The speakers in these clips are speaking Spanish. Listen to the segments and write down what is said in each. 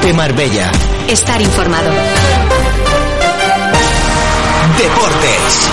Cope Marbella. Estar informado. Deportes.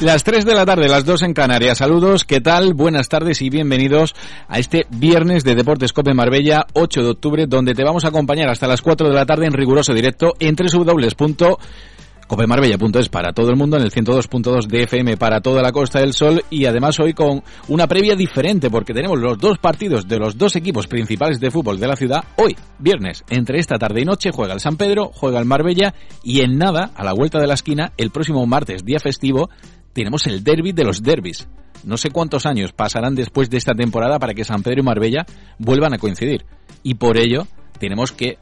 Las 3 de la tarde, las 2 en Canarias. Saludos, ¿qué tal? Buenas tardes y bienvenidos a este viernes de Deportes Cope Marbella, 8 de octubre, donde te vamos a acompañar hasta las 4 de la tarde en riguroso directo en www.copemarbella.es para todo el mundo, en el 102.2 de FM para toda la Costa del Sol y además hoy con una previa diferente porque tenemos los dos partidos de los dos equipos principales de fútbol de la ciudad hoy, viernes, entre esta tarde y noche juega el San Pedro, juega el Marbella y en nada, a la vuelta de la esquina, el próximo martes, día festivo, tenemos el derby de los derbis. No sé cuántos años pasarán después de esta temporada para que San Pedro y Marbella vuelvan a coincidir. Y por ello tenemos que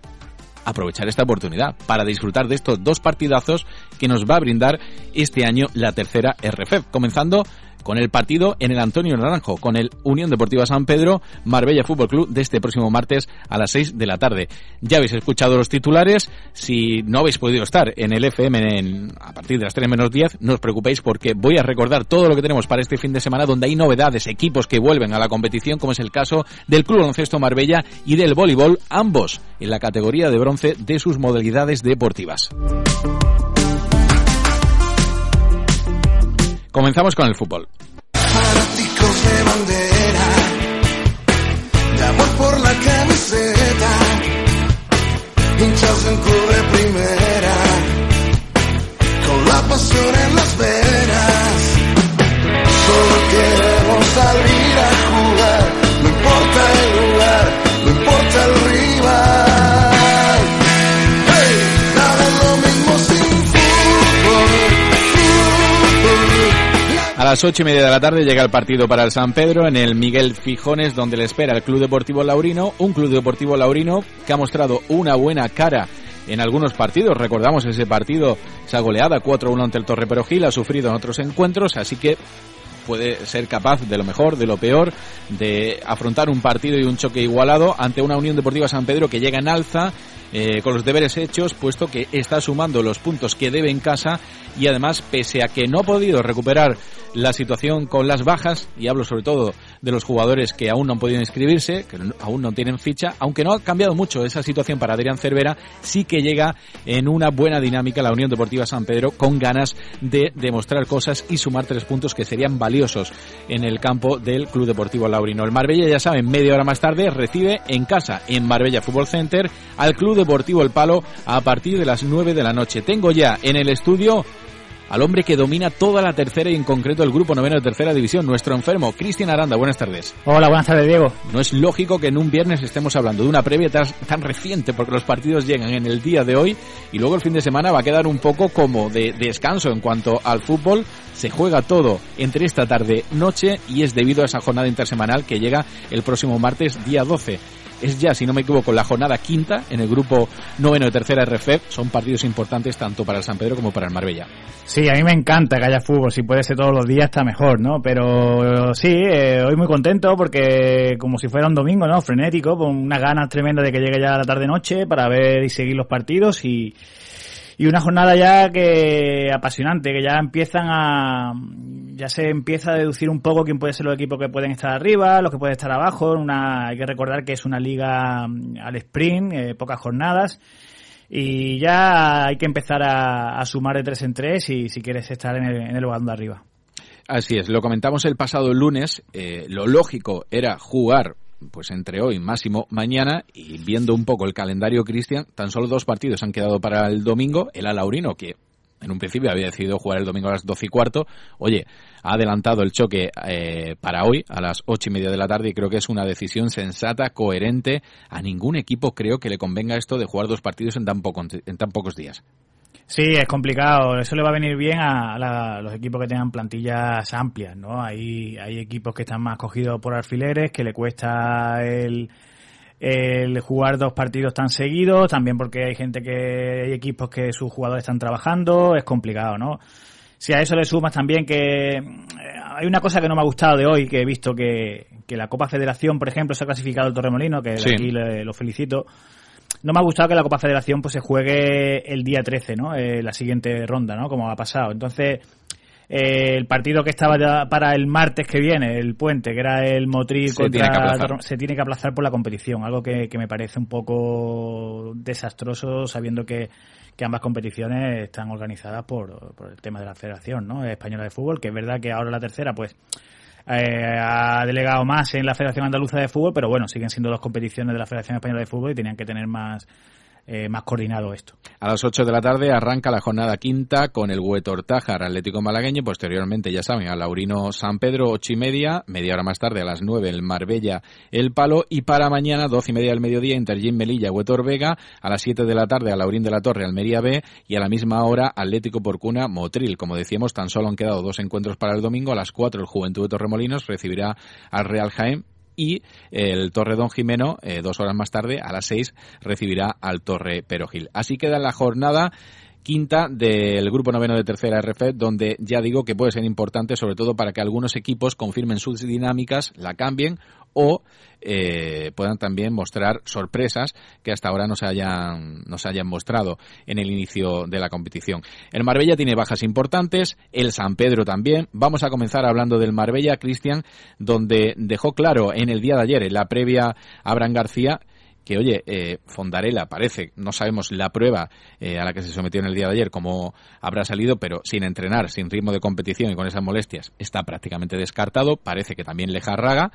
aprovechar esta oportunidad para disfrutar de estos dos partidazos que nos va a brindar este año la tercera RFEF, comenzando con el partido en el Antonio Naranjo, con el Unión Deportiva San Pedro, Marbella Fútbol Club, de este próximo martes a las 6 de la tarde. Ya habéis escuchado los titulares, si no habéis podido estar en el FM a partir de las 3 menos 10, no os preocupéis porque voy a recordar todo lo que tenemos para este fin de semana, donde hay novedades, equipos que vuelven a la competición, como es el caso del Club Baloncesto Marbella y del voleibol, ambos en la categoría de bronce de sus modalidades deportivas. Comenzamos con el fútbol. Fanáticos de bandera, de por la camiseta, hinchas en de primera, con la pasión en las venas, solo queremos salir a jugar, A las ocho y media de la tarde llega el partido para el San Pedro en el Miguel Fijones, donde le espera el Club Deportivo Laurino, un Club Deportivo Laurino que ha mostrado una buena cara en algunos partidos. Recordamos ese partido, esa goleada 4-1 ante el Torre Perojil, ha sufrido en otros encuentros, así que puede ser capaz de lo mejor, de lo peor, de afrontar un partido y un choque igualado ante una Unión Deportiva San Pedro que llega en alza eh, con los deberes hechos, puesto que está sumando los puntos que debe en casa y además, pese a que no ha podido recuperar la situación con las bajas, y hablo sobre todo de los jugadores que aún no han podido inscribirse, que aún no tienen ficha, aunque no ha cambiado mucho esa situación para Adrián Cervera, sí que llega en una buena dinámica la Unión Deportiva San Pedro con ganas de demostrar cosas y sumar tres puntos que serían valiosos en el campo del Club Deportivo Laurino. El Marbella, ya saben, media hora más tarde recibe en casa, en Marbella Fútbol Center, al Club Deportivo El Palo a partir de las 9 de la noche. Tengo ya en el estudio al hombre que domina toda la tercera y en concreto el grupo noveno de tercera división, nuestro enfermo, Cristian Aranda. Buenas tardes. Hola, buenas tardes, Diego. No es lógico que en un viernes estemos hablando de una previa tan, tan reciente porque los partidos llegan en el día de hoy y luego el fin de semana va a quedar un poco como de, de descanso en cuanto al fútbol. Se juega todo entre esta tarde noche y es debido a esa jornada intersemanal que llega el próximo martes día 12 es ya, si no me equivoco, la jornada quinta en el grupo noveno de tercera RFEF. Son partidos importantes tanto para el San Pedro como para el Marbella. Sí, a mí me encanta que haya fútbol. Si puede ser todos los días, está mejor, ¿no? Pero sí, eh, hoy muy contento porque como si fuera un domingo, ¿no? Frenético, con unas ganas tremendas de que llegue ya la tarde-noche para ver y seguir los partidos y, y una jornada ya que apasionante, que ya empiezan a ya se empieza a deducir un poco quién puede ser los equipos que pueden estar arriba, los que pueden estar abajo. Una, hay que recordar que es una liga mm, al sprint, eh, pocas jornadas. Y ya hay que empezar a, sumar de tres en tres y si quieres estar en el, en el bando de arriba. Así es, lo comentamos el pasado lunes, eh, lo lógico era jugar pues entre hoy, máximo mañana, y viendo un poco el calendario, Cristian, tan solo dos partidos han quedado para el domingo. El Alaurino, que en un principio había decidido jugar el domingo a las doce y cuarto, oye, ha adelantado el choque eh, para hoy a las ocho y media de la tarde y creo que es una decisión sensata, coherente. A ningún equipo creo que le convenga esto de jugar dos partidos en tan, en tan pocos días. Sí, es complicado. Eso le va a venir bien a, los equipos que tengan plantillas amplias, ¿no? Hay, hay equipos que están más cogidos por alfileres, que le cuesta el, el jugar dos partidos tan seguidos, también porque hay gente que, hay equipos que sus jugadores están trabajando, es complicado, ¿no? Si a eso le sumas también que eh, hay una cosa que no me ha gustado de hoy, que he visto que, que la Copa Federación, por ejemplo, se ha clasificado el Torremolino, que aquí le, lo felicito, no me ha gustado que la Copa Federación pues se juegue el día 13, ¿no? Eh, la siguiente ronda, ¿no? Como ha pasado. Entonces, eh, el partido que estaba ya para el martes que viene, el puente, que era el Motril se contra tiene se tiene que aplazar por la competición, algo que, me parece un poco desastroso sabiendo que, que ambas competiciones están organizadas por, por el tema de la Federación, ¿no? Española de Fútbol, que es verdad que ahora la tercera, pues eh, ha delegado más en la Federación Andaluza de Fútbol, pero bueno, siguen siendo dos competiciones de la Federación Española de Fútbol y tenían que tener más eh, más coordinado esto. A las 8 de la tarde arranca la jornada quinta con el Huetortájar Atlético Malagueño. Posteriormente, ya saben, a Laurino San Pedro, ocho y media. Media hora más tarde, a las 9, el Marbella El Palo. Y para mañana, doce y media del mediodía, Intergym Melilla, Huetor Vega. A las 7 de la tarde, a Laurín de la Torre, Almería B. Y a la misma hora, Atlético Porcuna, Motril. Como decíamos, tan solo han quedado dos encuentros para el domingo. A las 4, el Juventud de Torremolinos recibirá al Real Jaén y el Torre Don Jimeno, eh, dos horas más tarde, a las seis, recibirá al Torre Perogil. Así queda la jornada quinta del grupo noveno de tercera RF, donde ya digo que puede ser importante, sobre todo para que algunos equipos confirmen sus dinámicas, la cambien o eh, puedan también mostrar sorpresas que hasta ahora no se hayan no se hayan mostrado en el inicio de la competición. El Marbella tiene bajas importantes, el San Pedro también. Vamos a comenzar hablando del Marbella, Cristian, donde dejó claro en el día de ayer, en la previa Abraham García, que oye, eh, Fondarela parece, no sabemos la prueba eh, a la que se sometió en el día de ayer, cómo habrá salido, pero sin entrenar, sin ritmo de competición y con esas molestias, está prácticamente descartado, parece que también Lejarraga,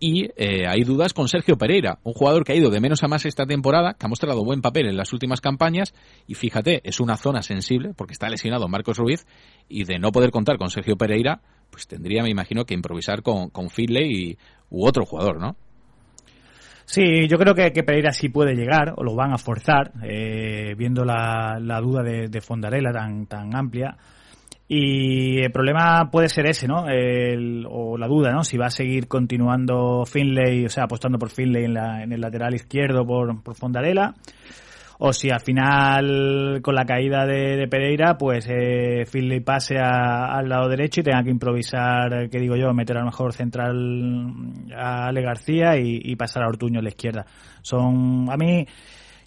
y eh, hay dudas con Sergio Pereira, un jugador que ha ido de menos a más esta temporada, que ha mostrado buen papel en las últimas campañas, y fíjate, es una zona sensible, porque está lesionado Marcos Ruiz, y de no poder contar con Sergio Pereira, pues tendría, me imagino, que improvisar con, con Finley u otro jugador, ¿no? Sí, yo creo que, Pereira sí puede llegar, o lo van a forzar, eh, viendo la, duda de, de, Fondarella tan, tan amplia. Y el problema puede ser ese, ¿no? o la duda, ¿no? Si va a seguir continuando Finlay, o sea, apostando por Finlay en, la, en el lateral izquierdo por, por Fondarella o si al final con la caída de, Pereira pues eh, pase al lado derecho y tenga que improvisar, que digo yo, meter a lo mejor central a Ale García y, pasar a Ortuño a la izquierda. Son, a mí,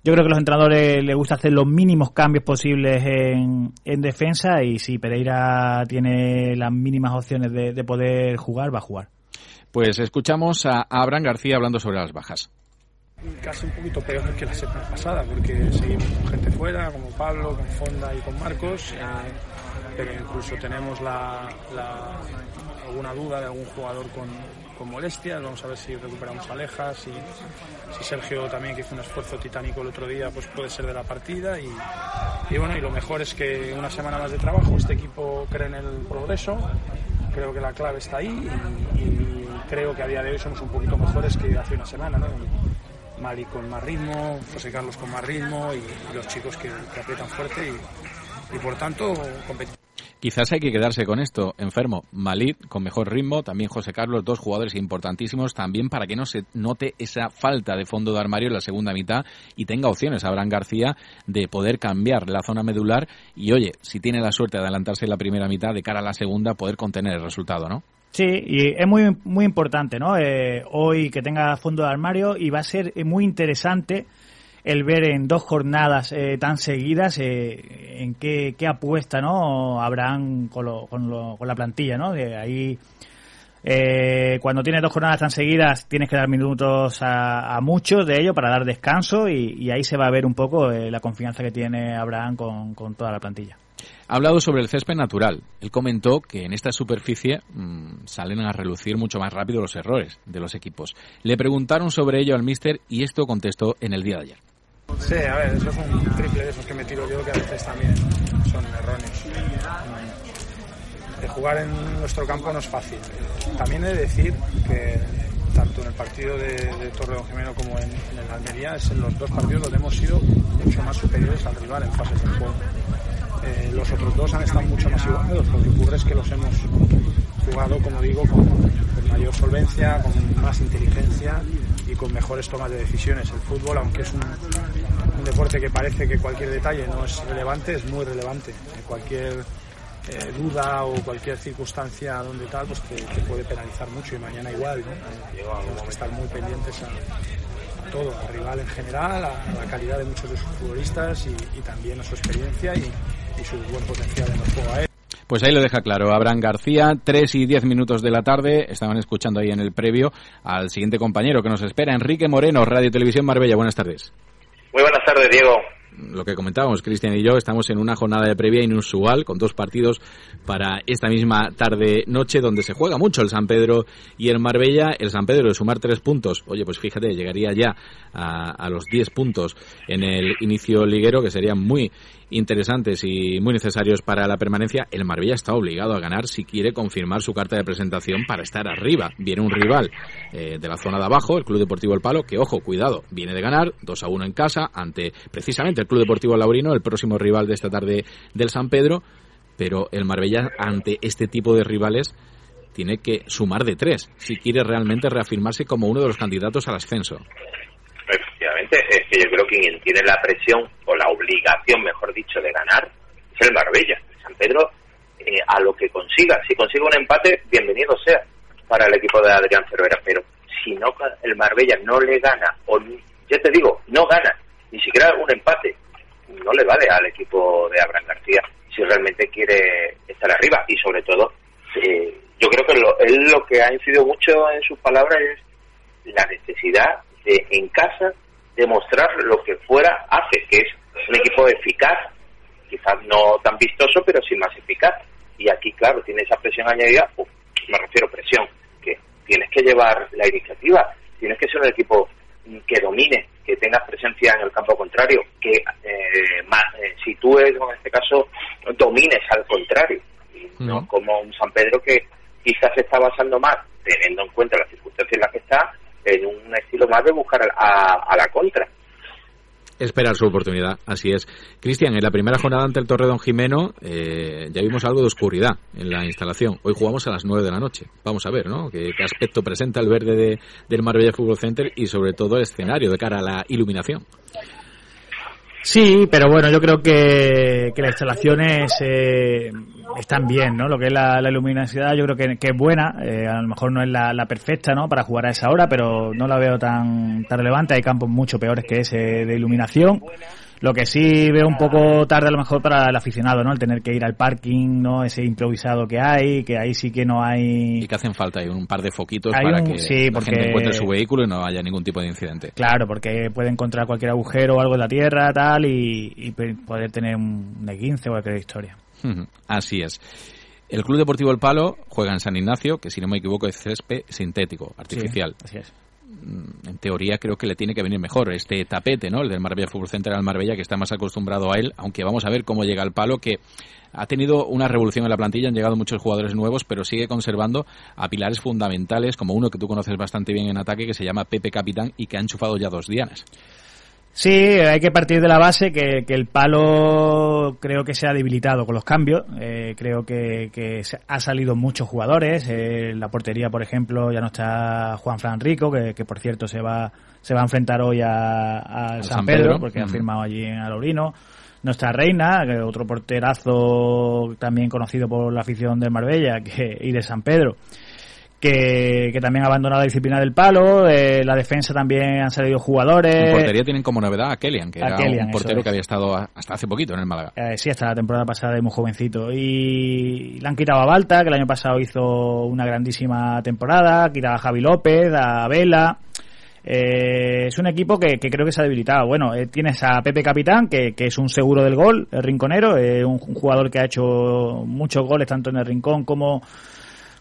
yo creo que a los entrenadores les gusta hacer los mínimos cambios posibles en, en defensa y si Pereira tiene las mínimas opciones de, de poder jugar, va a jugar. Pues escuchamos a Abraham García hablando sobre las bajas casi un poquito peor que la semana pasada, porque seguimos con gente fuera, como Pablo, con Fonda y con Marcos, eh, pero incluso tenemos alguna duda de algún jugador con, con molestias, vamos a ver si recuperamos a Lejas, si, si Sergio también que hizo un esfuerzo titánico el otro día, pues puede ser de la partida. Y, y bueno, y lo mejor es que una semana más de trabajo, este equipo cree en el progreso, creo que la clave está ahí y, creo que a día de hoy somos un poquito mejores que hace una semana, ¿no? Mali con más ritmo, José Carlos con más ritmo y, los chicos que, aprietan fuerte y, por tanto competición. Quizás hay que quedarse con esto, enfermo. Malid con mejor ritmo, también José Carlos, dos jugadores importantísimos, también para que no se note esa falta de fondo de armario en la segunda mitad y tenga opciones Abraham García de poder cambiar la zona medular y oye, si tiene la suerte de adelantarse en la primera mitad, de cara a la segunda, poder contener el resultado, ¿no? Sí, y es muy, muy importante, ¿no? Eh, hoy que tenga fondo de armario y va a ser muy interesante el ver en dos jornadas eh, tan seguidas eh, en qué, qué, apuesta, ¿no? Abraham con, lo, con, lo, con la plantilla, ¿no? De ahí Eh, cuando tienes dos jornadas tan seguidas, tienes que dar minutos a, muchos de ellos para dar descanso y, ahí se va a ver un poco eh, la confianza que tiene Abraham con, toda la plantilla. Ha hablado sobre el césped natural. Él comentó que en esta superficie mm, salen a relucir mucho más rápido los errores de los equipos. Le preguntaron sobre ello al míster y esto contestó en el día de ayer. Sí, a ver, eso es un triple de esos que me tiro yo que a veces también son erróneos. De jugar en nuestro campo no es fácil. También he de decir que tanto en el partido de, de Torreón Jimeno como en, el Almería, es en los dos partidos donde hemos sido mucho más superiores al rival en fases de juego. Eh, los otros dos han estado mucho más igualados. Lo que ocurre es que los hemos jugado, como digo, con, mayor solvencia, con más inteligencia y con mejores tomas de decisiones. El fútbol, aunque es un, deporte que parece que cualquier detalle no es relevante, es muy relevante. Cualquier eh, duda o cualquier circunstancia donde tal, pues te, puede penalizar mucho y mañana igual. Tenemos que estar muy pendientes a, todo, al rival en general, a, la calidad de muchos de sus futbolistas y, también a su experiencia y, su buen potencial en el juego aéreo. Pues ahí lo deja claro. Abraham García, 3 y 10 minutos de la tarde. Estaban escuchando ahí en el previo al siguiente compañero que nos espera, Enrique Moreno, Radio Televisión Marbella. Buenas tardes. Muy buenas tardes, Diego lo que comentábamos, Cristian y yo, estamos en una jornada de previa inusual con dos partidos para esta misma tarde-noche donde se juega mucho el San Pedro y el Marbella. El San Pedro de sumar tres puntos, oye, pues fíjate, llegaría ya a, a los diez puntos en el inicio liguero, que sería muy interesantes y muy necesarios para la permanencia, el Marbella está obligado a ganar si quiere confirmar su carta de presentación para estar arriba. Viene un rival eh, de la zona de abajo, el Club Deportivo El Palo, que ojo, cuidado, viene de ganar 2 a 1 en casa ante precisamente el Club Deportivo Laurino, el próximo rival de esta tarde del San Pedro, pero el Marbella ante este tipo de rivales tiene que sumar de tres si quiere realmente reafirmarse como uno de los candidatos al ascenso es que yo creo que quien tiene la presión o la obligación, mejor dicho, de ganar es el Marbella. San Pedro, eh, a lo que consiga, si consigue un empate, bienvenido sea para el equipo de Adrián Cervera, pero si no el Marbella no le gana, o ya te digo, no gana, ni siquiera un empate, no le vale al equipo de Abraham García si realmente quiere estar arriba. Y sobre todo eh, yo creo que lo, él lo que ha incidido mucho en sus palabras es la necesidad de en casa demostrar lo que fuera hace, que es un equipo eficaz, quizás no tan vistoso, pero sí más eficaz. Y aquí, claro, tiene esa presión añadida, me refiero a presión, que tienes que llevar la iniciativa, tienes que ser un equipo que domine, que tenga presencia en el campo contrario, que eh, más, eh, si tú, en este caso, domines al contrario, no como un San Pedro que quizás se está basando más, teniendo en cuenta las circunstancias en las que está, en un estilo más de buscar a, la contra esperar su oportunidad, así es. Cristian, en la primera jornada ante el Torredón Jimeno eh, ya vimos algo de oscuridad en la instalación. Hoy jugamos a las 9 de la noche. Vamos a ver, ¿no? ¿Qué, aspecto presenta el verde de, del Marbella Fútbol Center y sobre todo el escenario de cara a la iluminación? Sí, pero bueno, yo creo que, que las instalaciones eh, están bien, ¿no? Lo que es la, la luminosidad yo creo que, que es buena, eh, a lo mejor no es la, la, perfecta, ¿no? Para jugar a esa hora, pero no la veo tan, tan relevante, hay campos mucho peores que ese de iluminación. Lo que sí veo un poco tarde a lo mejor para el aficionado, ¿no? El tener que ir al parking, ¿no? Ese improvisado que hay, que ahí sí que no hay... Y que hacen falta hay un par de foquitos para que sí, la gente encuentre su vehículo y no haya ningún tipo de incidente. Claro, porque puede encontrar cualquier agujero o algo en la tierra, tal, y, poder tener un de 15 o cualquier historia. Así es. El Club Deportivo El Palo juega en San Ignacio, que si no me equivoco es césped sintético, artificial. así es. Mm, en teoría creo que le tiene que venir mejor este tapete, ¿no? El del Marbella Fútbol Center al Marbella, que está más acostumbrado a él, aunque vamos a ver cómo llega el palo, que ha tenido una revolución en la plantilla, han llegado muchos jugadores nuevos, pero sigue conservando a pilares fundamentales, como uno que tú conoces bastante bien en ataque, que se llama Pepe Capitán y que ha enchufado ya dos dianas. Sí, hay que partir de la base que, el palo creo que se ha debilitado con los cambios. Eh, creo que, que ha salido muchos jugadores. Eh, en la portería, por ejemplo, ya no está Juan Fran Rico, que, por cierto se va se va a enfrentar hoy a, San, Pedro, porque ha firmado allí en Alorino. No está Reina, que otro porterazo también conocido por la afición de Marbella que, y de San Pedro que, que también ha abandonado la disciplina del palo. Eh, la defensa también han salido jugadores. En portería tienen como novedad a Kellyan, que A era Kellyan, un portero es. que había estado hasta hace poquito en el Málaga. Eh, sí, hasta la temporada pasada es muy jovencito. Y le han quitado a Balta, que el año pasado hizo una grandísima temporada. Quitado a Javi López, a Vela. Eh, es un equipo que, que creo que se ha debilitado. Bueno, eh, tienes a Pepe Capitán, que, que es un seguro del gol, el rinconero, eh, un, un jugador que ha hecho muchos goles tanto en el rincón como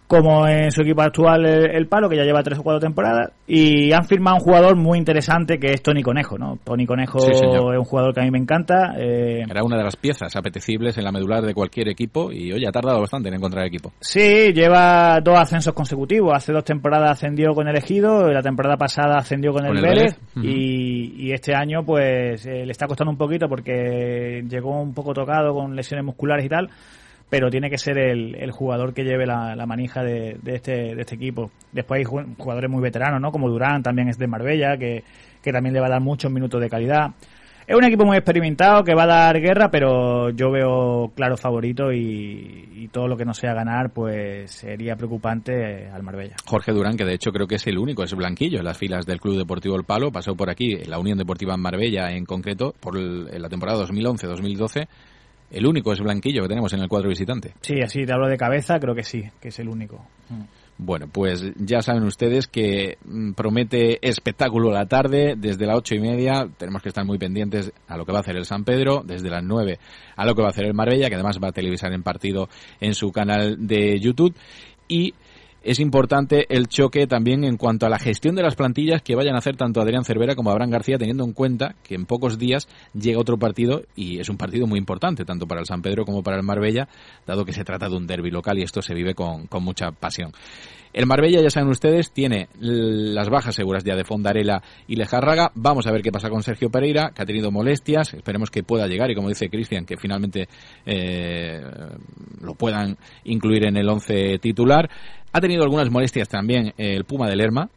como en su equipo actual el, el Palo, que ya lleva tres o cuatro temporadas, y han firmado un jugador muy interesante que es Tony Conejo, ¿no? Tony Conejo Sí, es un jugador que a mí me encanta. eh, Era una de las piezas apetecibles en la medular de cualquier equipo y oye, ha tardado bastante en encontrar equipo. Sí, lleva dos ascensos consecutivos. Hace dos temporadas ascendió con el Ejido, la temporada pasada ascendió con, Con el el Vélez, Vélez, ujú. y, y este año pues eh, le está costando un poquito porque llegó un poco tocado con lesiones musculares y tal, pero tiene que ser el, el jugador que lleve la, la manija de, este, de este equipo. Después hay ju- jugadores muy veteranos, ¿no? Como Durán, también es de Marbella, que, que también le va a dar muchos minutos de calidad. Es un equipo muy experimentado que va a dar guerra, pero yo veo claro favorito y, todo lo que no sea ganar, pues sería preocupante al Marbella. Jorge Durán, que de hecho creo que es el único, es blanquillo en las filas del Club Deportivo El Palo, pasó por aquí, la Unión Deportiva en Marbella en concreto, por el- en la temporada 2011-2012. El único es blanquillo que tenemos en el cuadro visitante. Sí, así te hablo de cabeza, creo que sí, que es el único. Bueno, pues ya saben ustedes que mm, promete espectáculo la tarde, desde las ocho y media tenemos que estar muy pendientes a lo que va a hacer el San Pedro, desde las nueve a lo que va a hacer el Marbella, que además va a televisar en partido en su canal de YouTube, y es importante el choque también en cuanto a la gestión de las plantillas que vayan a hacer tanto Adrián Cervera como Abraham García, teniendo en cuenta que en pocos días llega otro partido y es un partido muy importante, tanto para el San Pedro como para el Marbella, dado que se trata de un derby local y esto se vive con, mucha pasión. El Marbella, ya saben ustedes, tiene las bajas seguras ya de Fondarela y Lejárraga. Vamos a ver qué pasa con Sergio Pereira, que ha tenido molestias. Esperemos que pueda llegar y, como dice Cristian, que finalmente eh, lo puedan incluir en el once titular. Ha tenido algunas molestias también el Puma de Lerma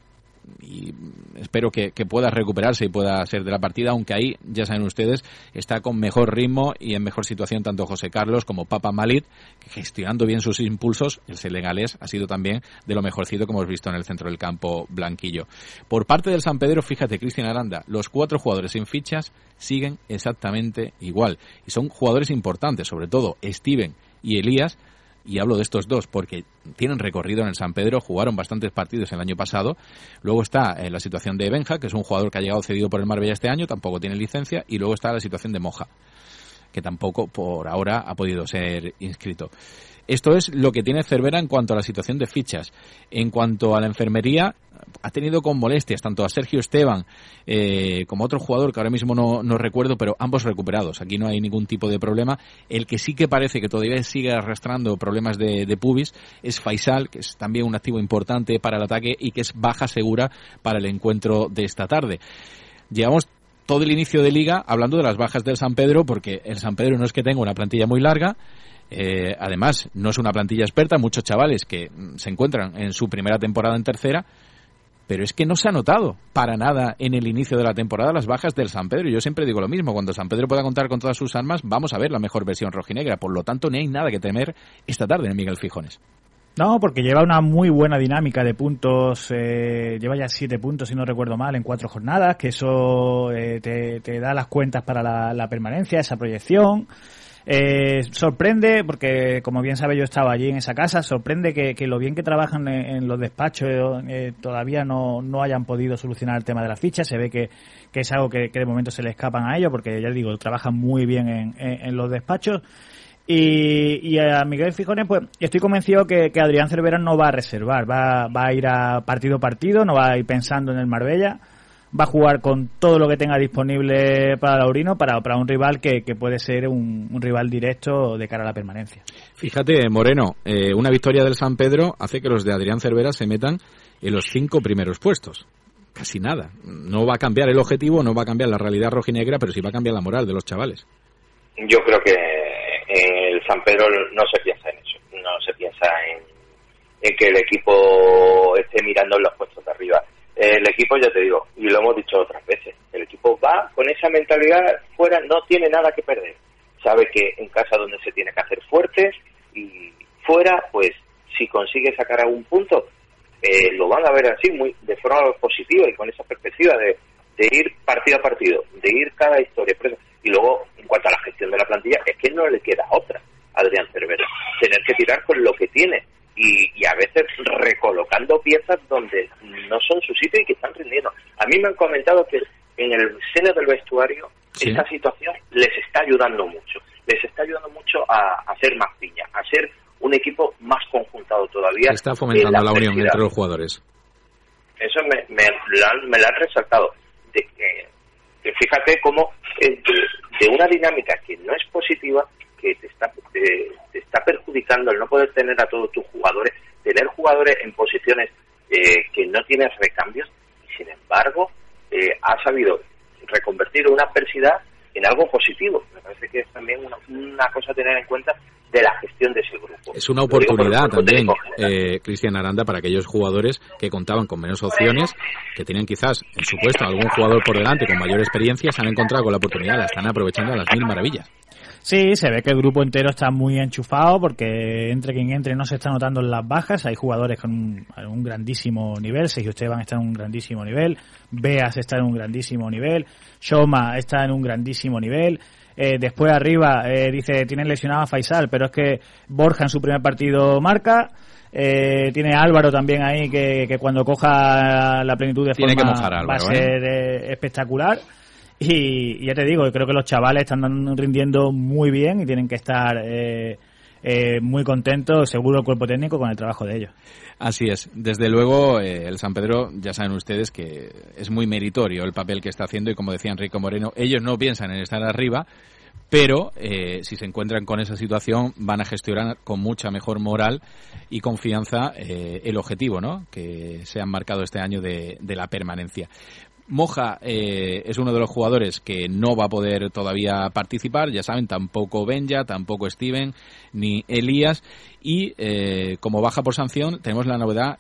y espero que, pueda recuperarse y pueda ser de la partida, aunque ahí, ya saben ustedes, está con mejor ritmo y en mejor situación tanto José Carlos como Papa Malit, gestionando bien sus impulsos, el senegalés ha sido también de lo mejorcito que hemos visto en el centro del campo blanquillo. Por parte del San Pedro, fíjate, Cristian Aranda, los cuatro jugadores sin fichas siguen exactamente igual y son jugadores importantes, sobre todo Steven y Elías, y hablo de estos dos porque tienen recorrido en el San Pedro, jugaron bastantes partidos el año pasado. Luego está eh, la situación de Benja, que es un jugador que ha llegado cedido por el Marbella este año, tampoco tiene licencia, y luego está la situación de Moja, que tampoco por ahora ha podido ser inscrito. Esto es lo que tiene Cervera en cuanto a la situación de fichas. En cuanto a la enfermería, ha tenido con molestias tanto a Sergio Esteban eh, como a otro jugador que ahora mismo no, no recuerdo, pero ambos recuperados. Aquí no hay ningún tipo de problema. El que sí que parece que todavía sigue arrastrando problemas de, de pubis es Faisal, que es también un activo importante para el ataque y que es baja segura para el encuentro de esta tarde. Llevamos todo el inicio de liga hablando de las bajas del San Pedro, porque el San Pedro no es que tenga una plantilla muy larga, eh, además no es una plantilla experta, muchos chavales que mm, se encuentran en su primera temporada en tercera, pero es que no se ha notado para nada en el inicio de la temporada las bajas del San Pedro. Yo siempre digo lo mismo, cuando San Pedro pueda contar con todas sus armas, vamos a ver la mejor versión rojinegra, por lo tanto no hay nada que temer esta tarde en Miguel Fijones. No, porque lleva una muy buena dinámica de puntos, eh, lleva ya siete puntos, si no recuerdo mal, en cuatro jornadas, que eso eh, te, te da las cuentas para la permanencia, esa proyección. Eh, sorprende, porque como bien sabe yo estaba allí en esa casa, sorprende que, que lo bien que trabajan en, los despachos eh, todavía no, no hayan podido solucionar el tema de la ficha. Se ve que, que es algo que, de momento se le escapan a ellos, porque ya digo, trabajan muy bien en, en, en los despachos. Y, y a Miguel Fijones, pues estoy convencido que, Adrián Cervera no va a reservar, va, va a ir a partido partido, no va a ir pensando en el Marbella, va a jugar con todo lo que tenga disponible para Laurino, para, para un rival que, que puede ser un, un rival directo de cara a la permanencia. Fíjate, Moreno, eh, una victoria del San Pedro hace que los de Adrián Cervera se metan en los cinco primeros puestos. Casi nada. No va a cambiar el objetivo, no va a cambiar la realidad rojinegra, pero sí va a cambiar la moral de los chavales. Yo creo que el San Pedro no se piensa en eso, no se piensa en, en que el equipo esté mirando en los puestos de arriba. El equipo, ya te digo, y lo hemos dicho otras veces, el equipo va con esa mentalidad fuera, no tiene nada que perder. Sabe que en casa donde se tiene que hacer fuerte y fuera, pues si consigue sacar algún punto, eh, lo van a ver así, muy de forma positiva y con esa perspectiva de, de ir partido a partido, de ir cada historia. Y luego, en cuanto a la gestión de la plantilla, es que no le queda otra a Adrián Cervera. Tener que tirar con lo que tiene y, y, a veces recolocando piezas donde no son su sitio y que están rindiendo. A mí me han comentado que en el seno del vestuario esta situación les está ayudando mucho. Les está ayudando mucho a, a hacer más piña, a ser un equipo más conjuntado todavía. Está fomentando la, unión entre los jugadores. Eso me, me, me lo han resaltado. De, que fíjate cómo eh, de, una dinámica que no es positiva, que te está, te, está perjudicando el no poder tener a todos tus jugadores, tener jugadores en posiciones eh, que no tienes recambios, y sin embargo eh, ha sabido reconvertir una adversidad en algo positivo. Me parece que es también una, una cosa a tener en cuenta de la gestión de ese grupo. Es una oportunidad también, eh, Cristian Aranda, para aquellos jugadores que contaban con menos opciones, que tenían quizás en su puesto algún jugador por delante con mayor experiencia, se han encontrado con la oportunidad, la están aprovechando a las mil maravillas. Sí, se ve que el grupo entero está muy enchufado porque entre quien entre no se está notando en las bajas. Hay jugadores con un, grandísimo nivel. Sergio Esteban está en un grandísimo nivel. Beas está en un grandísimo nivel. Shoma está en un grandísimo nivel. Eh, después arriba eh, dice, tienen lesionado a Faisal, pero es que Borja en su primer partido marca. Eh, tiene Álvaro también ahí que, cuando coja la plenitud de forma va a ser espectacular. Y, ya te digo, creo que los chavales están rindiendo muy bien y tienen que estar muy contentos, seguro el cuerpo técnico, con el trabajo de ellos. Así es. Desde luego, el San Pedro, ya saben ustedes que es muy meritorio el papel que está haciendo y como decía Enrico Moreno, ellos no piensan en estar arriba, pero eh, si se encuentran con esa situación van a gestionar con mucha mejor moral y confianza eh, el objetivo ¿no? que se han marcado este año de, la permanencia. Moja eh, es uno de los jugadores que no va a poder todavía participar, ya saben, tampoco Benja, tampoco Steven, ni Elías. Y como baja por sanción, tenemos la novedad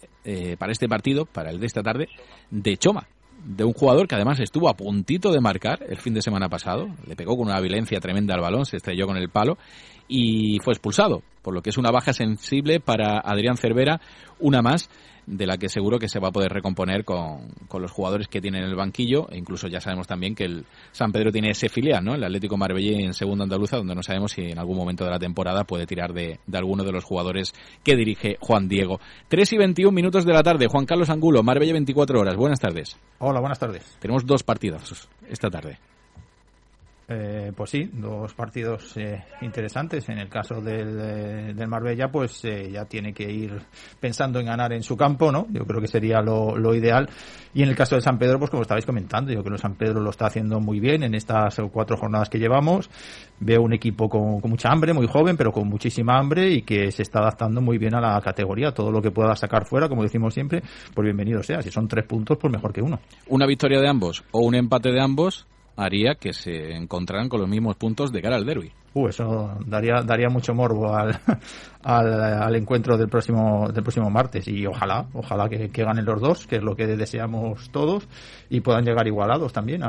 para este partido, para el de esta tarde, de Choma, de un jugador que además estuvo a puntito de marcar el fin de semana pasado, le pegó con una violencia tremenda al balón, se estrelló con el palo y fue expulsado, por lo que es una baja sensible para Adrián Cervera, una más de la que seguro que se va a poder recomponer con, con, los jugadores que tienen en el banquillo e incluso ya sabemos también que el San Pedro tiene ese filial, ¿no? El Atlético Marbella en segunda andaluza donde no sabemos si en algún momento de la temporada puede tirar de, de alguno de los jugadores que dirige Juan Diego. 3 y 21 minutos de la tarde, Juan Carlos Angulo, Marbella 24 horas. Buenas tardes. Hola, buenas tardes. Tenemos dos partidos esta tarde. Eh, pues sí, dos partidos eh, interesantes. En el caso del, eh, del Marbella, pues eh, ya tiene que ir pensando en ganar en su campo, ¿no? Yo creo que sería lo, lo, ideal. Y en el caso de San Pedro, pues como estabais comentando, yo creo que San Pedro lo está haciendo muy bien en estas cuatro jornadas que llevamos. Veo un equipo con, con mucha hambre, muy joven, pero con muchísima hambre y que se está adaptando muy bien a la categoría. Todo lo que pueda sacar fuera, como decimos siempre, pues bienvenido sea. Si son tres puntos, pues mejor que uno. Una victoria de ambos o un empate de ambos haría que se encontraran con los mismos puntos de cara al derby. Uh, eso daría daría mucho morbo al, al, encuentro del próximo del próximo martes y ojalá ojalá que, ganen los dos que es lo que deseamos todos y puedan llegar igualados también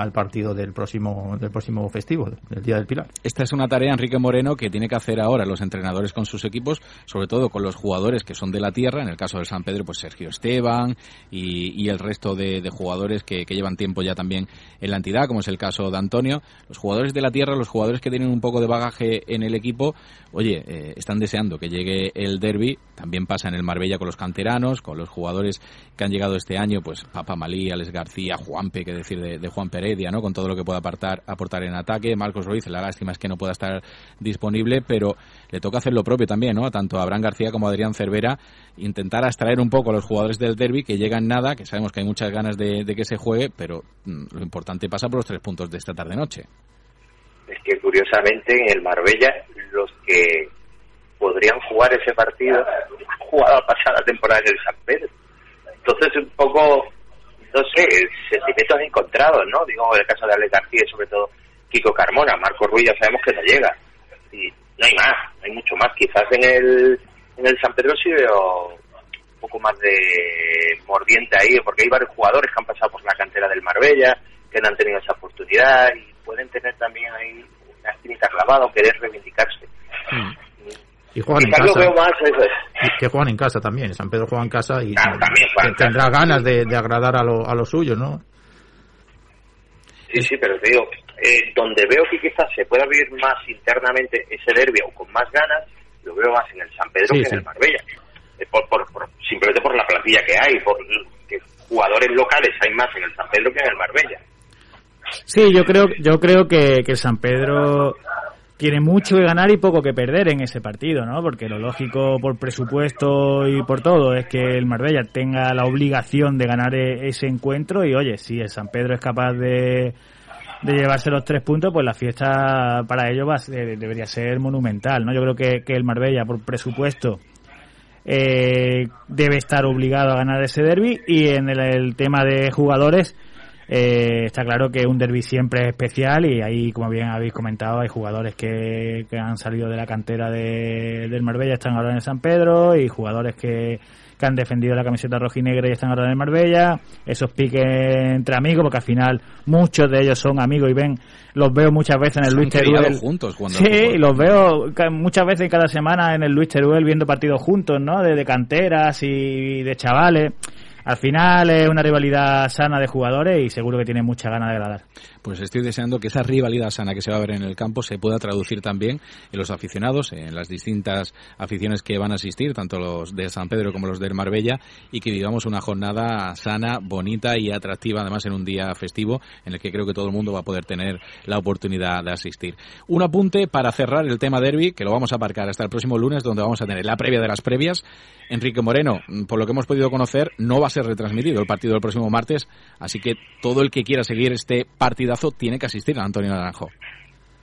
al partido del próximo del próximo festivo del día del Pilar. Esta es una tarea Enrique Moreno que tiene que hacer ahora los entrenadores con sus equipos sobre todo con los jugadores que son de la tierra en el caso del San Pedro pues Sergio Esteban y, el resto de, jugadores que, llevan tiempo ya también en la entidad como es el caso de Antonio. Los jugadores de la tierra los jugadores que tienen un poco de bagaje en el equipo, oye, eh, están deseando que llegue el derby. También pasa en el Marbella con los canteranos, con los jugadores que han llegado este año, pues Papa Malí, Alex García, Juanpe, que decir de, Juan ¿no? Con todo lo que pueda aportar, aportar en ataque. Marcos Ruiz, la lástima es que no pueda estar disponible, pero le toca hacer lo propio también, ¿no? Tanto a Abraham García como a Adrián Cervera, intentar abstraer un poco a los jugadores del derby que llegan nada, que sabemos que hay muchas ganas de, que se juegue, pero mm, lo importante pasa por los tres puntos de esta tarde-noche es que curiosamente en el Marbella los que podrían jugar ese partido la pasada temporada en el San Pedro. Entonces un poco, no sé, sentimientos encontrados, ¿no? Digo, el caso de Ale García y sobre todo Kiko Carmona, Marco Ruiz ya sabemos que no llega. Y no hay más, hay mucho más. Quizás en el, en el San Pedro sí veo un poco más de mordiente ahí, porque hay varios jugadores que han pasado por la cantera del Marbella, que no han tenido esa oportunidad y pueden tener también ahí una espinita clavada o querer reivindicarse. Mm. Y juegan en casa. veo más que juegan en casa también. San Pedro juega en casa y juega tendrá ganas de, de agradar a, lo, a los suyos, ¿no? Sí, sí, pero te digo, eh, donde veo que quizás se pueda vivir más internamente ese derbi o con más ganas, lo veo más en el San Pedro Sí, que sí. en el Marbella. Eh, por, por- por- simplemente por la plantilla que hay, por que jugadores locales hay más en el San Pedro que en el Marbella. Sí, yo creo, yo creo que, que San Pedro tiene mucho que ganar y poco que perder en ese partido, ¿no? Porque lo lógico por presupuesto y por todo es que el Marbella tenga la obligación de ganar e- ese encuentro y oye, si el San Pedro es capaz de, de llevarse los tres puntos, pues la fiesta para ellos va debería ser monumental, ¿no? Yo creo que, que el Marbella por presupuesto eh, debe estar obligado a ganar ese derby y en el tema de jugadores eh, está claro que un derby siempre es especial y ahí como bien habéis comentado hay jugadores que, que han salido de la cantera de, del Marbella están ahora en el San Pedro y jugadores que, que han defendido la camiseta rojinegra y están ahora en el Marbella esos piques entre amigos porque al final muchos de ellos son amigos y ven los veo muchas veces en el Luis Teruel juntos jugando al Sí, los veo muchas veces cada semana en el Luis Teruel viendo partidos juntos, ¿no? De, de canteras y de chavales. Al final es una rivalidad sana de jugadores y seguro que tiene mucha ganas de agradar. Pues estoy deseando que esa rivalidad sana que se va a ver en el campo se pueda traducir también en los aficionados, en las distintas aficiones que van a asistir, tanto los de San Pedro como los del Marbella, y que vivamos una jornada sana, bonita y atractiva, además en un día festivo en el que creo que todo el mundo va a poder tener la oportunidad de asistir. Un apunte para cerrar el tema derby, que lo vamos a aparcar hasta el próximo lunes, donde vamos a tener la previa de las previas. Enrique Moreno, por lo que hemos podido conocer, no va a ser retransmitido el partido del próximo martes, así que todo el que quiera seguir este tiene que asistir a Antonio Naranjo.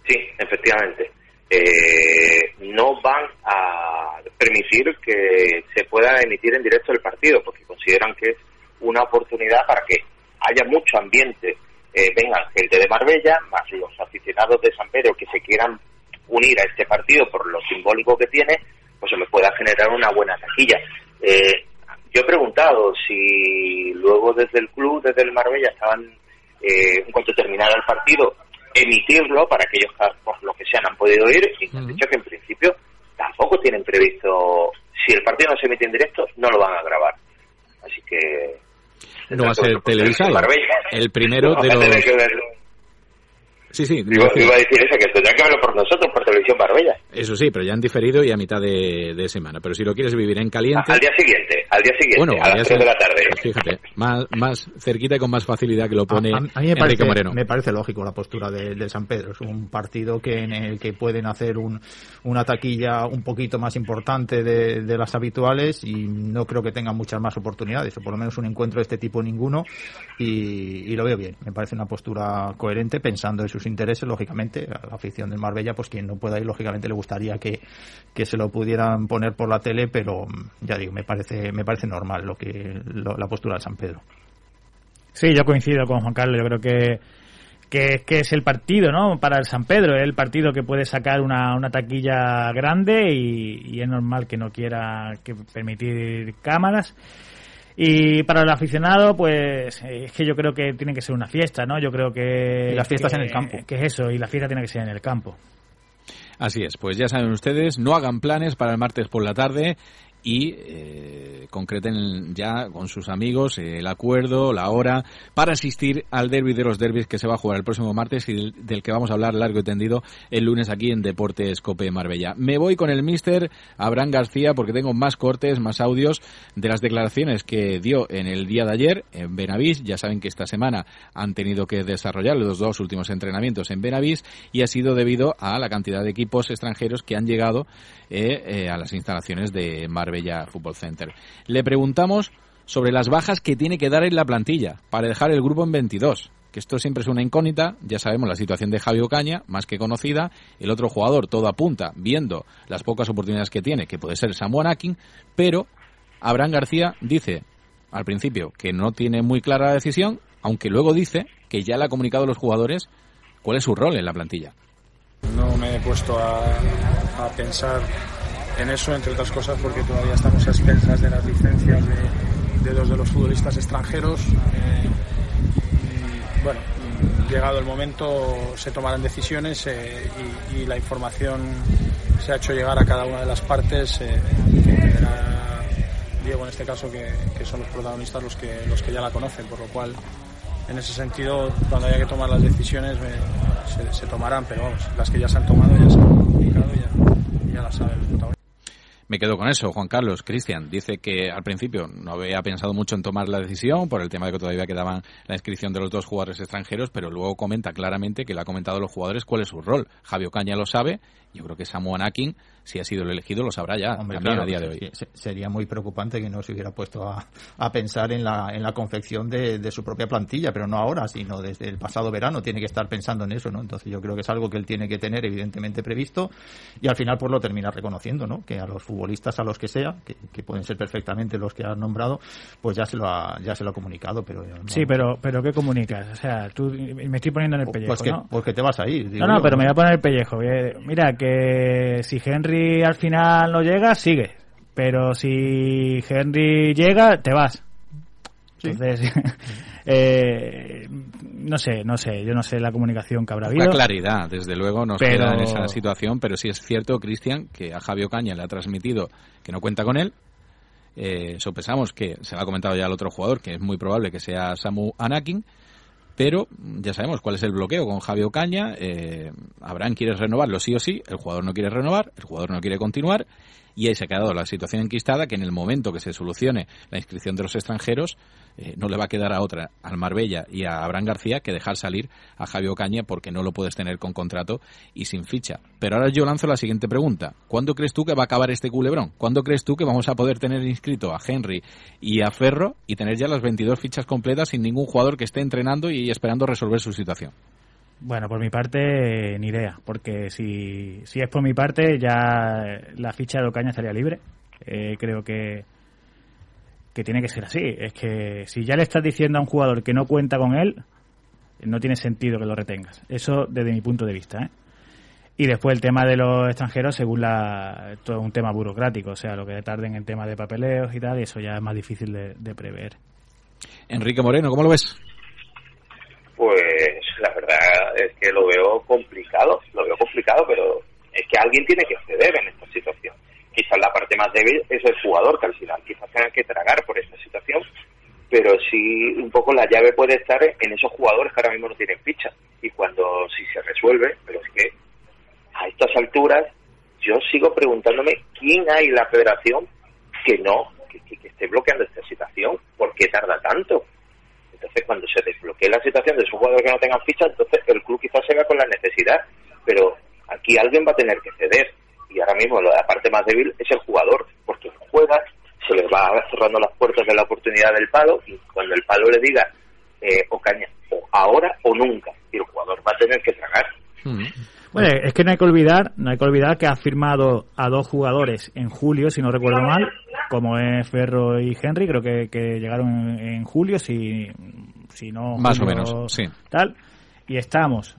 Sí, efectivamente. Eh, no van a permitir que se pueda emitir en directo el partido porque consideran que es una oportunidad para que haya mucho ambiente. Eh, vengan gente de Marbella, más los aficionados de San Pedro que se quieran unir a este partido por lo simbólico que tiene, pues se me pueda generar una buena taquilla. Eh, yo he preguntado si luego desde el club, desde el Marbella, estaban, eh, en cuanto terminara el partido, emitirlo para aquellos que por lo que sean han podido ir y han dicho que en principio tampoco tienen previsto, si el partido no se emite en directo, no lo van a grabar. Así que... No va a ser televisado. El primero No, de los... Sí, sí, Iba, iba a decir eso, que tendrá que verlo por nosotros, por televisión Marbella. eso sí, pero ya han diferido y a mitad de, de semana. Pero si lo quieres vivir en caliente... Al día siguiente, al día siguiente, Bueno, a al las día 3 de la siguiente. tarde. Pues fíjate, más, más cerquita y con más facilidad que lo pone a, a mí me Enrique parece, Moreno. me parece lógico la postura de, de San Pedro. Es un partido que en el que pueden hacer un, una taquilla un poquito más importante de, de las habituales y no creo que tengan muchas más oportunidades, o por lo menos un encuentro de este tipo ninguno. Y, y lo veo bien. Me parece una postura coherente pensando en sus intereses, lógicamente. A la afición del Marbella, pues quien no pueda ir, lógicamente le gustaría que, que se lo pudieran poner por la tele, pero mm, ya digo, me parece, me parece normal lo que, lo- la postura de San Pedro. Sí, yo coincido con Juan Carlos. Yo creo que, que, que es el partido, ¿no? Para el San Pedro, el partido que puede sacar una, una taquilla grande y, y es normal que no quiera que permitir cámaras. Y para el aficionado, pues eh, es que yo creo que tiene que ser una fiesta, ¿no? Yo creo que... Y las fiestas que- en el campo. Que es eso, y la fiesta tiene que ser en el campo. Así es, pues ya saben ustedes, no hagan planes para el martes por la tarde y eh, concreten ya con sus amigos eh, el acuerdo, la hora, para asistir al derby de los derbis que se va a jugar el próximo martes y del, que vamos a hablar largo y tendido el lunes aquí en Deportes Cope Marbella. Me voy con el mister Abraham García porque tengo más cortes, más audios de las declaraciones que dio en el día de ayer en Benavís. Ya saben que esta semana han tenido que desarrollar los dos últimos entrenamientos en Benavís y ha sido debido a la cantidad de equipos extranjeros que han llegado eh, eh, a las instalaciones de Marbella Football Center. Le preguntamos sobre las bajas que tiene que dar en la plantilla para dejar el grupo en 22. Que esto siempre es una incógnita, ya sabemos la situación de Javi Ocaña, más que conocida, el otro jugador todo apunta, viendo las pocas oportunidades que tiene, que puede ser Samuel Akin, pero Abraham García dice al principio que no tiene muy clara la decisión, aunque luego dice que ya le ha comunicado a los jugadores cuál es su rol en la plantilla. No me he puesto a pensar en eso, entre otras cosas, porque todavía estamos a expensas de las licencias de, dos de los futbolistas extranjeros. Eh, bueno, llegado el momento se tomarán decisiones eh, y, la información se ha hecho llegar a cada una de las partes, eh, Diego en este caso, que, que son los protagonistas los que, los que ya la conocen, por lo cual en ese sentido, cuando haya que tomar las decisiones se, se tomarán, pero vamos, las que ya se han tomado ya se han comunicado y ya, ya las saben los protagonistas. Me quedo con eso, Juan Carlos. Cristian dice que al principio no había pensado mucho en tomar la decisión por el tema de que todavía quedaban la inscripción de los dos jugadores extranjeros, pero luego comenta claramente que le ha comentado a los jugadores cuál es su rol. Javier Caña lo sabe, yo creo que Samu Anakin, si ha sido el elegido, lo sabrá ya Hombre, también claro, a día de hoy. se- se- Sería muy preocupante que no se hubiera puesto a, a pensar en la, en la confección de, de su propia plantilla, pero no ahora, sino desde el pasado verano tiene que estar pensando en eso, ¿no? Entonces yo creo que es algo que él tiene que tener evidentemente previsto y al final pues lo termina reconociendo, ¿no? Que a los futbolistas, a los que sea, que, que pueden ser perfectamente los que has nombrado, pues ya se lo ha, ya se lo ha comunicado, pero... no- Sí, pero, pero ¿qué comunicas? O sea, tú, me estoy poniendo en el pellejo, pues que, ¿no? pues que te vas a ir. digo No, no, yo, pero me voy a poner el pellejo. Eh, Mira, que si Henry al final no llega, sigue. Pero si Henry llega, te vas. Sí. Entonces, eh, no sé, no sé, yo no sé la comunicación que habrá habido. claridad, desde luego, nos Pero- queda en esa situación, pero sí es cierto, Cristian, que a Javier Caña le ha transmitido que no cuenta con él. Eh, sopesamos que, se lo ha comentado ya el otro jugador, que es muy probable que sea Samu Anakin, pero ya sabemos cuál es el bloqueo con Javier Caña. Eh, Abraham quiere renovarlo sí o sí, el jugador no quiere renovar, el jugador no quiere continuar, y ahí se ha quedado la situación enquistada que en el momento que se solucione la inscripción de los extranjeros, eh, no le va a quedar a otra, al Marbella y a Abraham García, que dejar salir a Javier Ocaña porque no lo puedes tener con contrato y sin ficha. Pero ahora yo lanzo la siguiente pregunta. ¿Cuándo crees tú que va a acabar este culebrón? ¿Cuándo crees tú que vamos a poder tener inscrito a Henry y a Ferro y tener ya las 22 fichas completas sin ningún jugador que esté entrenando y esperando resolver su situación? Bueno, por mi parte, ni idea, porque si, si es por mi parte, ya la ficha de Ocaña estaría libre. Eh, creo que, que tiene que ser así. Es que si ya le estás diciendo a un jugador que no cuenta con él, no tiene sentido que lo retengas. Eso desde mi punto de vista. ¿eh? Y después el tema de los extranjeros, según la. Es un tema burocrático, o sea, lo que tarden en tema de papeleos y tal, y eso ya es más difícil de prever. Enrique Moreno, ¿cómo lo ves? Pues la verdad es que lo veo complicado, lo veo complicado, pero es que alguien tiene que ceder en esta situación. Quizás la parte más débil es el jugador, que al final quizás tengan que tragar por esta situación, pero sí un poco la llave puede estar en esos jugadores que ahora mismo no tienen ficha. Y cuando si se resuelve, pero es que a estas alturas yo sigo preguntándome quién hay en la federación que no, que, que- que esté bloqueando esta situación, ¿por qué tarda tanto? Entonces, cuando se desbloquee la situación de esos jugadores que no tengan ficha, entonces el club quizás se vea con la necesidad. Pero aquí alguien va a tener que ceder. Y ahora mismo la parte más débil es el jugador, porque no juega, se le va cerrando las puertas de la oportunidad del palo, y cuando el palo le diga, eh, o caña, o ahora o nunca, y el jugador va a tener que tragar. Bueno, es que no hay que olvidar, no hay que olvidar que ha firmado a dos jugadores en julio, si no recuerdo mal, como es Ferro y Henry, creo que, que llegaron en, en julio, si, si no Más o menos, sí. tal, y estamos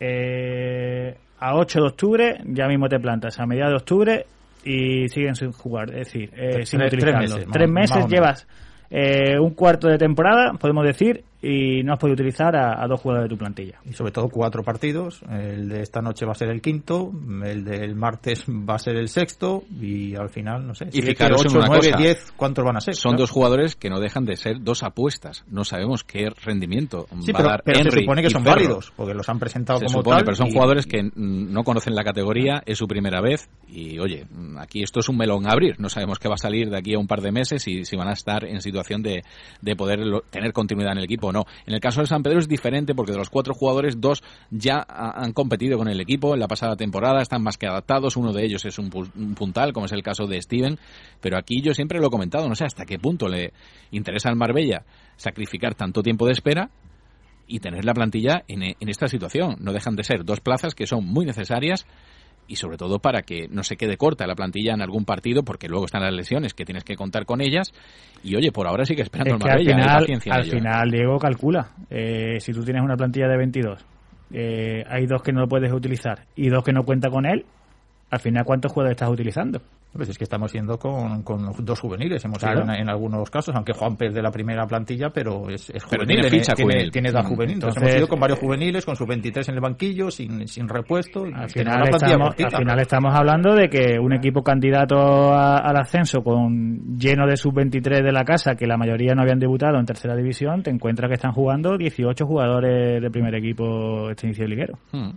eh, a 8 de octubre, ya mismo te plantas a mediados de octubre y siguen sin jugar, es decir, eh, Tres- sin tres utilizarlo. meses, Tres meses o menos. llevas eh, un cuarto de temporada, podemos decir, y no has podido utilizar a, a dos jugadores de tu plantilla. y sobre todo cuatro partidos. El de esta noche va a ser el quinto, el del martes va a ser el sexto y al final, no sé, Y siete, fijaros en ocho, una nueve, cosa. diez, ¿cuántos van a ser? Son dos jugadores que no dejan de ser dos apuestas. No sabemos qué rendimiento Sí, va pero, a dar pero se supone que son Ferro. válidos, porque los han presentado Se como supone, tal. pero son y- jugadores que mm, no conocen la categoría, es su primera vez y oye, mm, aquí esto es un melón a abrir, no sabemos qué va a salir de aquí a un par de meses y si van a estar en situación de, de poder lo- tener continuidad en el equipo no. En el caso de San Pedro es diferente porque de los cuatro jugadores, dos ya ha- han competido con el equipo en la pasada temporada, están más que adaptados, uno de ellos es un, un puntal, como es el caso de Steven, pero aquí yo siempre lo he comentado, no sé hasta qué punto le interesa al Marbella sacrificar tanto tiempo de espera y tener la plantilla en esta situación. No dejan de ser dos plazas que son muy necesarias y sobre todo para que no se quede corta la plantilla en algún partido porque luego están las lesiones que tienes que contar con ellas y oye, por ahora sigue esperando Es el que al Marbella, final, en al ello, ¿eh? final Diego calcula. Eh, si tú tienes una plantilla de 22, eh, hay dos que no lo puedes utilizar y dos que no cuenta con él, al final, ¿cuántos jugadores estás utilizando? Pues es que estamos yendo con, con dos juveniles, hemos Claro. ido en, en algunos casos, aunque Juan es de la primera plantilla, pero es, es Pero juvenil, tiene ficha tiene, juvenil. tiene edad juvenil. Entonces, Entonces, hemos ido con varios juveniles, con sus 23 en el banquillo, sin, sin repuesto. Al final, estamos, al final estamos hablando de que un equipo candidato a- al ascenso con lleno de sub-23 de la casa, que la mayoría no habían debutado en tercera división, te encuentras que están jugando 18 jugadores de primer equipo este inicio de liguero. Hmm.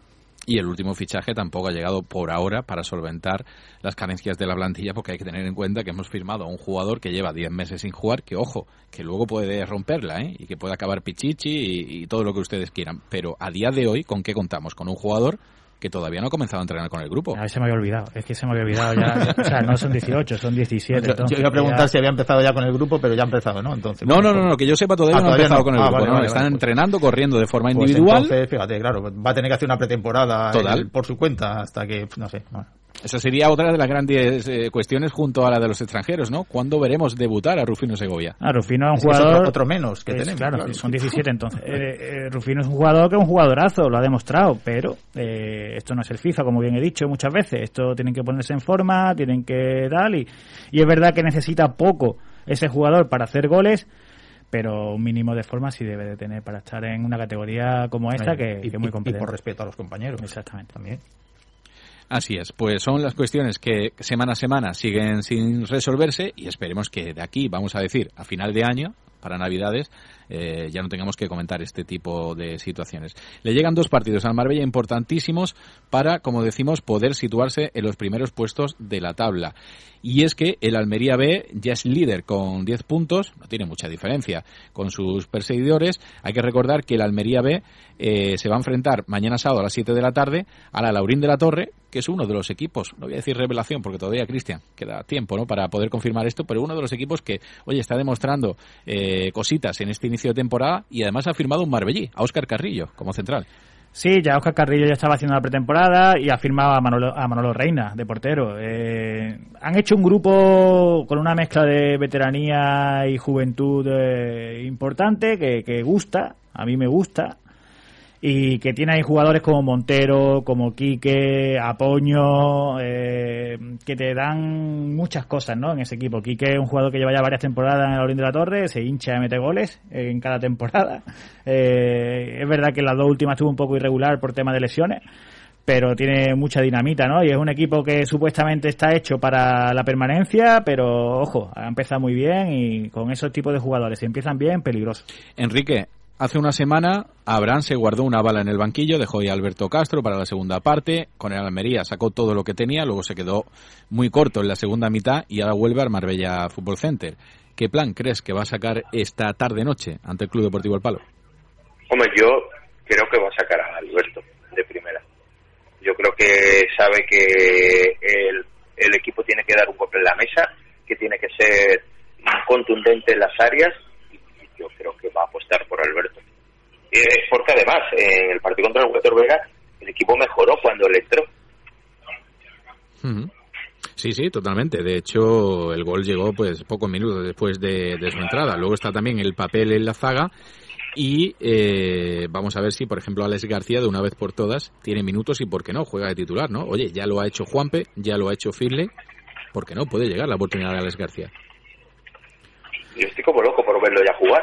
Y el último fichaje tampoco ha llegado por ahora para solventar las carencias de la plantilla, porque hay que tener en cuenta que hemos firmado a un jugador que lleva 10 meses sin jugar, que ojo, que luego puede romperla, ¿eh? y que puede acabar pichichi y, y todo lo que ustedes quieran. Pero a día de hoy, ¿con qué contamos? Con un jugador que todavía no ha comenzado a entrenar con el grupo. A ver, se me había olvidado. Es que se me había olvidado ya. O sea, no son 18, son 17. Yo, yo entonces iba a preguntar ya- si había empezado ya con el grupo, pero ya ha empezado, ¿no? Entonces, No, bueno, no, no, pues- no, que yo sepa todavía Ah, no ha empezado no. con el Ah, grupo. vale, no, vale, están vale, pues- entrenando, corriendo de forma Pues individual. entonces, fíjate, claro, va a tener que hacer una pretemporada Total. él por su cuenta hasta que, no sé. bueno. Esa sería otra de las grandes eh, cuestiones junto a la de los extranjeros, ¿no? ¿Cuándo veremos debutar a Rufino Segovia? Ah, Rufino es un es jugador. otro, otro menos que es- tenemos. claro, claro. son 17 entonces. Eh, eh, Rufino es un jugador que es un jugadorazo, lo ha demostrado, pero eh, esto no es el FIFA, como bien he dicho muchas veces. Esto tienen que ponerse en forma, tienen que tal, y, y es verdad que necesita poco ese jugador para hacer goles, pero un mínimo de forma sí debe de tener para estar en una categoría como esta, que, y, que es muy y- y por respeto a los compañeros. Exactamente. También. Así es, pues son las cuestiones que semana a semana siguen sin resolverse y esperemos que de aquí, vamos a decir, a final de año, para Navidades, eh, ya no tengamos que comentar este tipo de situaciones. Le llegan dos partidos al Marbella importantísimos para, como decimos, poder situarse en los primeros puestos de la tabla. Y es que el Almería B ya es líder con 10 puntos, no tiene mucha diferencia con sus perseguidores. Hay que recordar que el Almería B eh, se va a enfrentar mañana sábado a las 7 de la tarde a la Laurín de la Torre, que es uno de los equipos, no voy a decir revelación porque todavía, Cristian, queda tiempo ¿no? para poder confirmar esto, pero uno de los equipos que, oye, está demostrando eh, cositas en este inicio de temporada y además ha firmado un Marbellí, a Óscar Carrillo, como central. Sí, ya Oscar Carrillo ya estaba haciendo la pretemporada y ha firmado a Manolo, a Manolo Reina, de portero. Eh, han hecho un grupo con una mezcla de veteranía y juventud eh, importante que, que gusta, a mí me gusta, y que tiene ahí jugadores como Montero, como Quique, Apoño, eh, que te dan muchas cosas ¿no? en ese equipo. Quique es un jugador que lleva ya varias temporadas en la Orín de la Torre, se hincha y mete goles en cada temporada. Eh, es verdad que las dos últimas estuvo un poco irregular por tema de lesiones, pero tiene mucha dinamita, ¿no? Y es un equipo que supuestamente está hecho para la permanencia, pero ojo, ha empezado muy bien y con esos tipos de jugadores, si empiezan bien, peligroso. Enrique, hace una semana Abraham se guardó una bala en el banquillo, dejó a Alberto Castro para la segunda parte, con el Almería sacó todo lo que tenía, luego se quedó muy corto en la segunda mitad y ahora vuelve al Marbella Fútbol Center. ¿Qué plan crees que va a sacar esta tarde-noche ante el Club Deportivo El Palo? Hombre, yo creo que va a sacar a Alberto de primera. Yo creo que sabe que el, el equipo tiene que dar un golpe en la mesa, que tiene que ser contundente en las áreas yo creo que va a apostar por Alberto. Eh, porque además, en el partido contra el Huetor Vega, el equipo mejoró cuando le entró. Sí, sí, totalmente. De hecho, el gol llegó pues pocos minutos después de, de su entrada. Luego está también el papel en la zaga y eh, vamos a ver si, por ejemplo, Alex García de una vez por todas tiene minutos y por qué no juega de titular, ¿no? Oye, ya lo ha hecho Juanpe, ya lo ha hecho Firle, ¿por qué no puede llegar la oportunidad de Alex García? Yo estoy como loco por verlo ya jugar.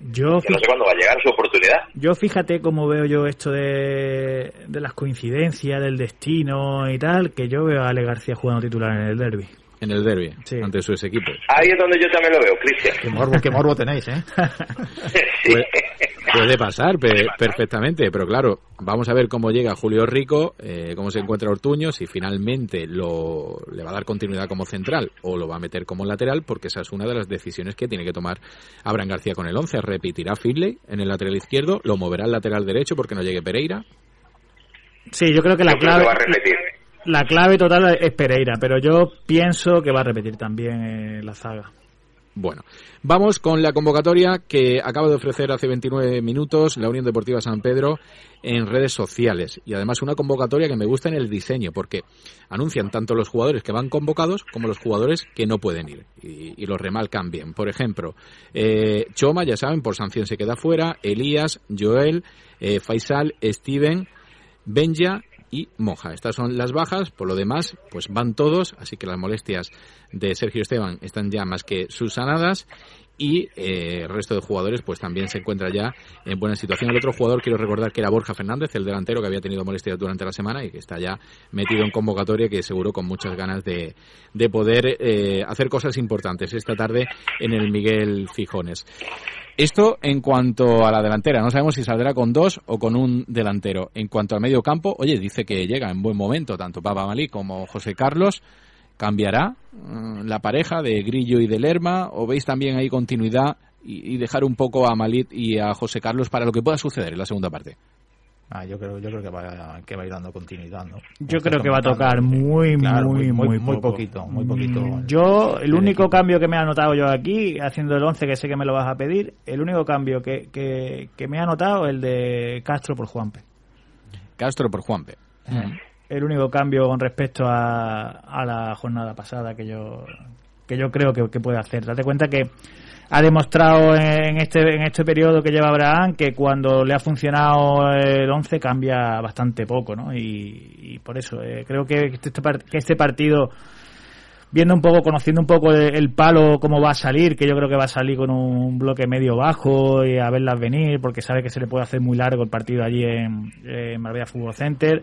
Yo, no sé cuándo va a llegar su oportunidad. Yo fíjate cómo veo yo esto de, de las coincidencias, del destino y tal, que yo veo a Ale García jugando titular en el derby. En el derby, Sí. ante su ex equipo. Ahí es donde yo también lo veo, Cristian. Qué morbo, qué morbo tenéis, ¿eh? Sí. Puede, puede pasar pe- perfectamente, pero claro, vamos a ver cómo llega Julio Rico, eh, cómo se encuentra Ortuño, si finalmente lo, le va a dar continuidad como central o lo va a meter como lateral, porque esa es una de las decisiones que tiene que tomar Abraham García con el 11. Repetirá Finley en el lateral izquierdo, lo moverá al lateral derecho porque no llegue Pereira. Sí, yo creo que la Yo clave, que va a repetir. la clave total es Pereira, pero yo pienso que va a repetir también eh, la zaga. Bueno, vamos con la convocatoria que acaba de ofrecer hace 29 minutos la Unión Deportiva San Pedro en redes sociales. Y además una convocatoria que me gusta en el diseño, porque anuncian tanto los jugadores que van convocados como los jugadores que no pueden ir. Y, y los remalcan bien. Por ejemplo, eh, Choma, ya saben, por sanción se queda fuera. Elías, Joel, eh, Faisal, Steven, Benja, y Moja. Estas son las bajas, por lo demás, pues van todos, así que las molestias de Sergio Esteban están ya más que subsanadas y eh, el resto de jugadores pues también se encuentra ya en buena situación. El otro jugador quiero recordar que era Borja Fernández, el delantero que había tenido molestias durante la semana y que está ya metido en convocatoria que seguro con muchas ganas de, de poder eh, hacer cosas importantes esta tarde en el Miguel Fijones. Esto en cuanto a la delantera, no sabemos si saldrá con dos o con un delantero. En cuanto al medio campo, oye, dice que llega en buen momento tanto Papa Malí como José Carlos. ¿Cambiará mm, la pareja de Grillo y de Lerma? ¿O veis también ahí continuidad y, y dejar un poco a Malit y a José Carlos para lo que pueda suceder en la segunda parte? Ah, yo creo, yo creo que va, que va a ir dando continuidad, ¿no? Yo creo que va a tocar muy, Claro, muy, muy, muy poco. poquito, muy poquito. Mm, Yo, el del único equipo. cambio que me ha notado yo aquí, haciendo el 11, que sé que me lo vas a pedir, el único cambio que, que, que me ha notado el de Castro por Juanpe. Castro por Juanpe. El único cambio con respecto a, a la jornada pasada que yo que yo creo que, que puede hacer. Date cuenta que ha demostrado en este en este periodo que lleva Abraham que cuando le ha funcionado el 11 cambia bastante poco, ¿no? Y, por eso eh, creo que este, par- que este partido viendo un poco, conociendo un poco el, el palo, cómo va a salir, que yo creo que va a salir con un bloque medio bajo y a verlas venir, porque sabe que se le puede hacer muy largo el partido allí en, en Marbella Fútbol Center.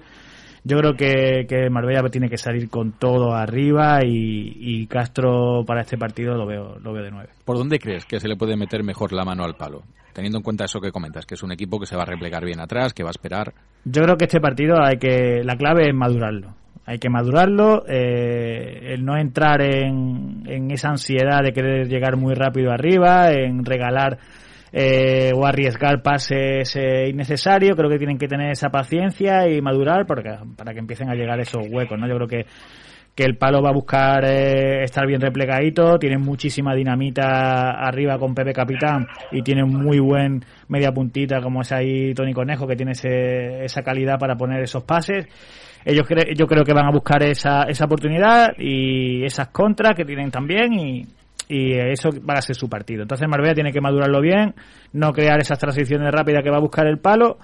Yo creo que, que Marbella tiene que salir con todo arriba y, y Castro para este partido lo veo, lo veo de nueve. ¿Por dónde crees que se le puede meter mejor la mano al palo? Teniendo en cuenta eso que comentas, que es un equipo que se va a replegar bien atrás, que va a esperar. Yo creo que este partido hay que la clave es madurarlo. Hay que madurarlo, eh, el no entrar en, en esa ansiedad de querer llegar muy rápido arriba, en regalar eh, o arriesgar pases eh, innecesarios. Creo que tienen que tener esa paciencia y madurar porque, para que empiecen a llegar esos huecos. ¿no? Yo creo que que el palo va a buscar eh, estar bien replegadito, tiene muchísima dinamita arriba con Pepe Capitán y tiene un muy buen media puntita como es ahí Tony Conejo que tiene ese- esa calidad para poner esos pases. Ellos cre- yo creo que van a buscar esa, esa oportunidad y esas contras que tienen también y, y eso va a ser su partido. Entonces Marbella tiene que madurarlo bien, no crear esas transiciones rápidas que va a buscar el palo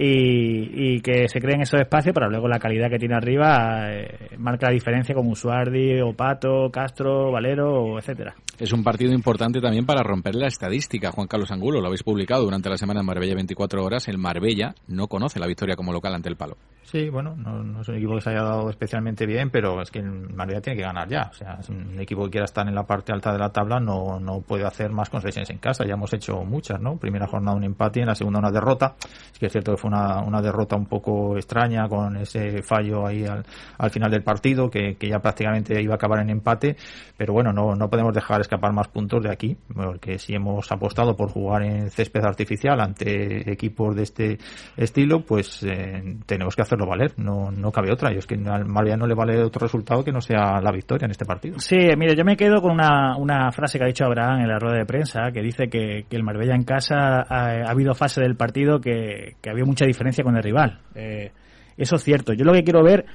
y, y que se creen esos espacios para luego la calidad que tiene arriba eh, marca la diferencia como Usuardi, Opato, Castro, Valero, etcétera. Es un partido importante también para romper la estadística. Juan Carlos Angulo, lo habéis publicado durante la semana en Marbella 24 horas. El Marbella no conoce la victoria como local ante el palo. Sí, bueno, no, no es un equipo que se haya dado especialmente bien, pero es que el Marbella tiene que ganar ya. O sea, es un equipo que quiera estar en la parte alta de la tabla, no, no puede hacer más concesiones en casa. Ya hemos hecho muchas, ¿no? Primera jornada un empate y en la segunda una derrota. Es que es cierto que fue una, una derrota un poco extraña con ese fallo ahí al, al final del partido, que, ya prácticamente iba a acabar en empate. Pero bueno, no, no podemos dejar escapar más puntos de aquí, porque si hemos apostado por jugar en césped artificial ante equipos de este estilo, pues eh, tenemos que hacerlo valer, no, no cabe otra. Y es que al Marbella no le vale otro resultado que no sea la victoria en este partido. Sí, mire, yo me quedo con una, una frase que ha dicho Abraham en la rueda de prensa, que dice que, el Marbella en casa ha, ha habido fase del partido que, que había mucha diferencia con el rival. Eh, eso es cierto. Yo lo que quiero ver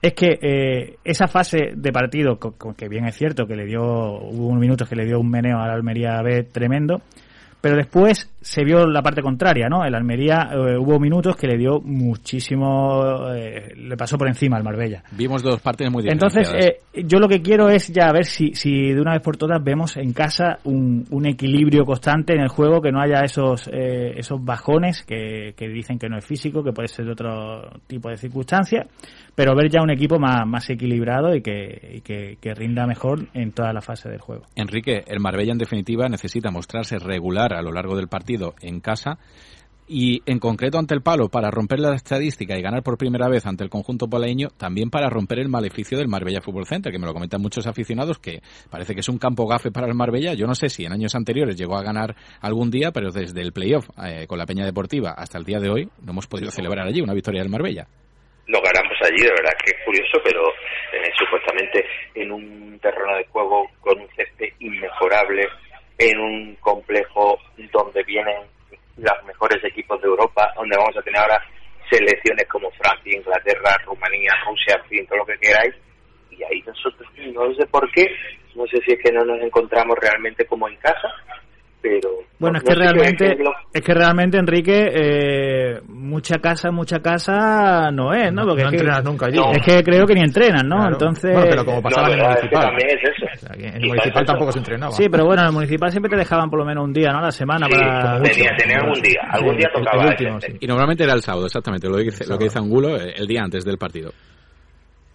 es que eh, esa fase de partido, que bien es cierto que le dio, hubo unos minutos que le dio un meneo a la Almería B tremendo, pero después se vio la parte contraria, ¿no? El Almería eh, hubo minutos que le dio muchísimo, eh, le pasó por encima al Marbella. Vimos dos partes muy Entonces, diferenciadas. eh, yo lo que quiero es ya ver si, si de una vez por todas vemos en casa un, un equilibrio constante en el juego, que no haya esos, eh, esos bajones que, que dicen que no es físico, que puede ser de otro tipo de circunstancias, pero ver ya un equipo más, más equilibrado y, que, y que, que rinda mejor en toda la fase del juego. Enrique, el Marbella en definitiva necesita mostrarse regular a lo largo del partido en casa y en concreto ante el palo para romper la estadística y ganar por primera vez ante el conjunto polaeño, también para romper el maleficio del Marbella Fútbol Center, que me lo comentan muchos aficionados que parece que es un campo gafe para el Marbella. Yo no sé si en años anteriores llegó a ganar algún día, pero desde el playoff eh, con la Peña Deportiva hasta el día de hoy no hemos podido celebrar allí una victoria del Marbella. Lo ganamos allí, de verdad que es curioso, pero eh, supuestamente en un terreno de juego con un césped inmejorable, en un complejo donde vienen los mejores equipos de Europa, donde vamos a tener ahora selecciones como Francia, Inglaterra, Rumanía, Rusia, en fin, todo lo que queráis, y ahí nosotros no sé por qué, no sé si es que no nos encontramos realmente como en casa, pero bueno, no- es que no realmente, es que realmente Enrique, eh, mucha casa, mucha casa no es, ¿no? No, Porque no es, que, entrenas nunca allí. No. es que creo que ni entrenan, ¿no? Claro. Entonces, Bueno, pero como pasaba No, en el verdad, es que municipal. también es eso. O sea, que en el municipal eso. tampoco se entrenaba. sí, pero bueno, en el municipal siempre te dejaban por lo menos un día, ¿no? A la semana Sí, para... tenía, tenía algún día, algún día tocaba último, ese. sí. Y normalmente era el sábado, exactamente, lo que dice, lo que dice Angulo, eh, el día antes del partido.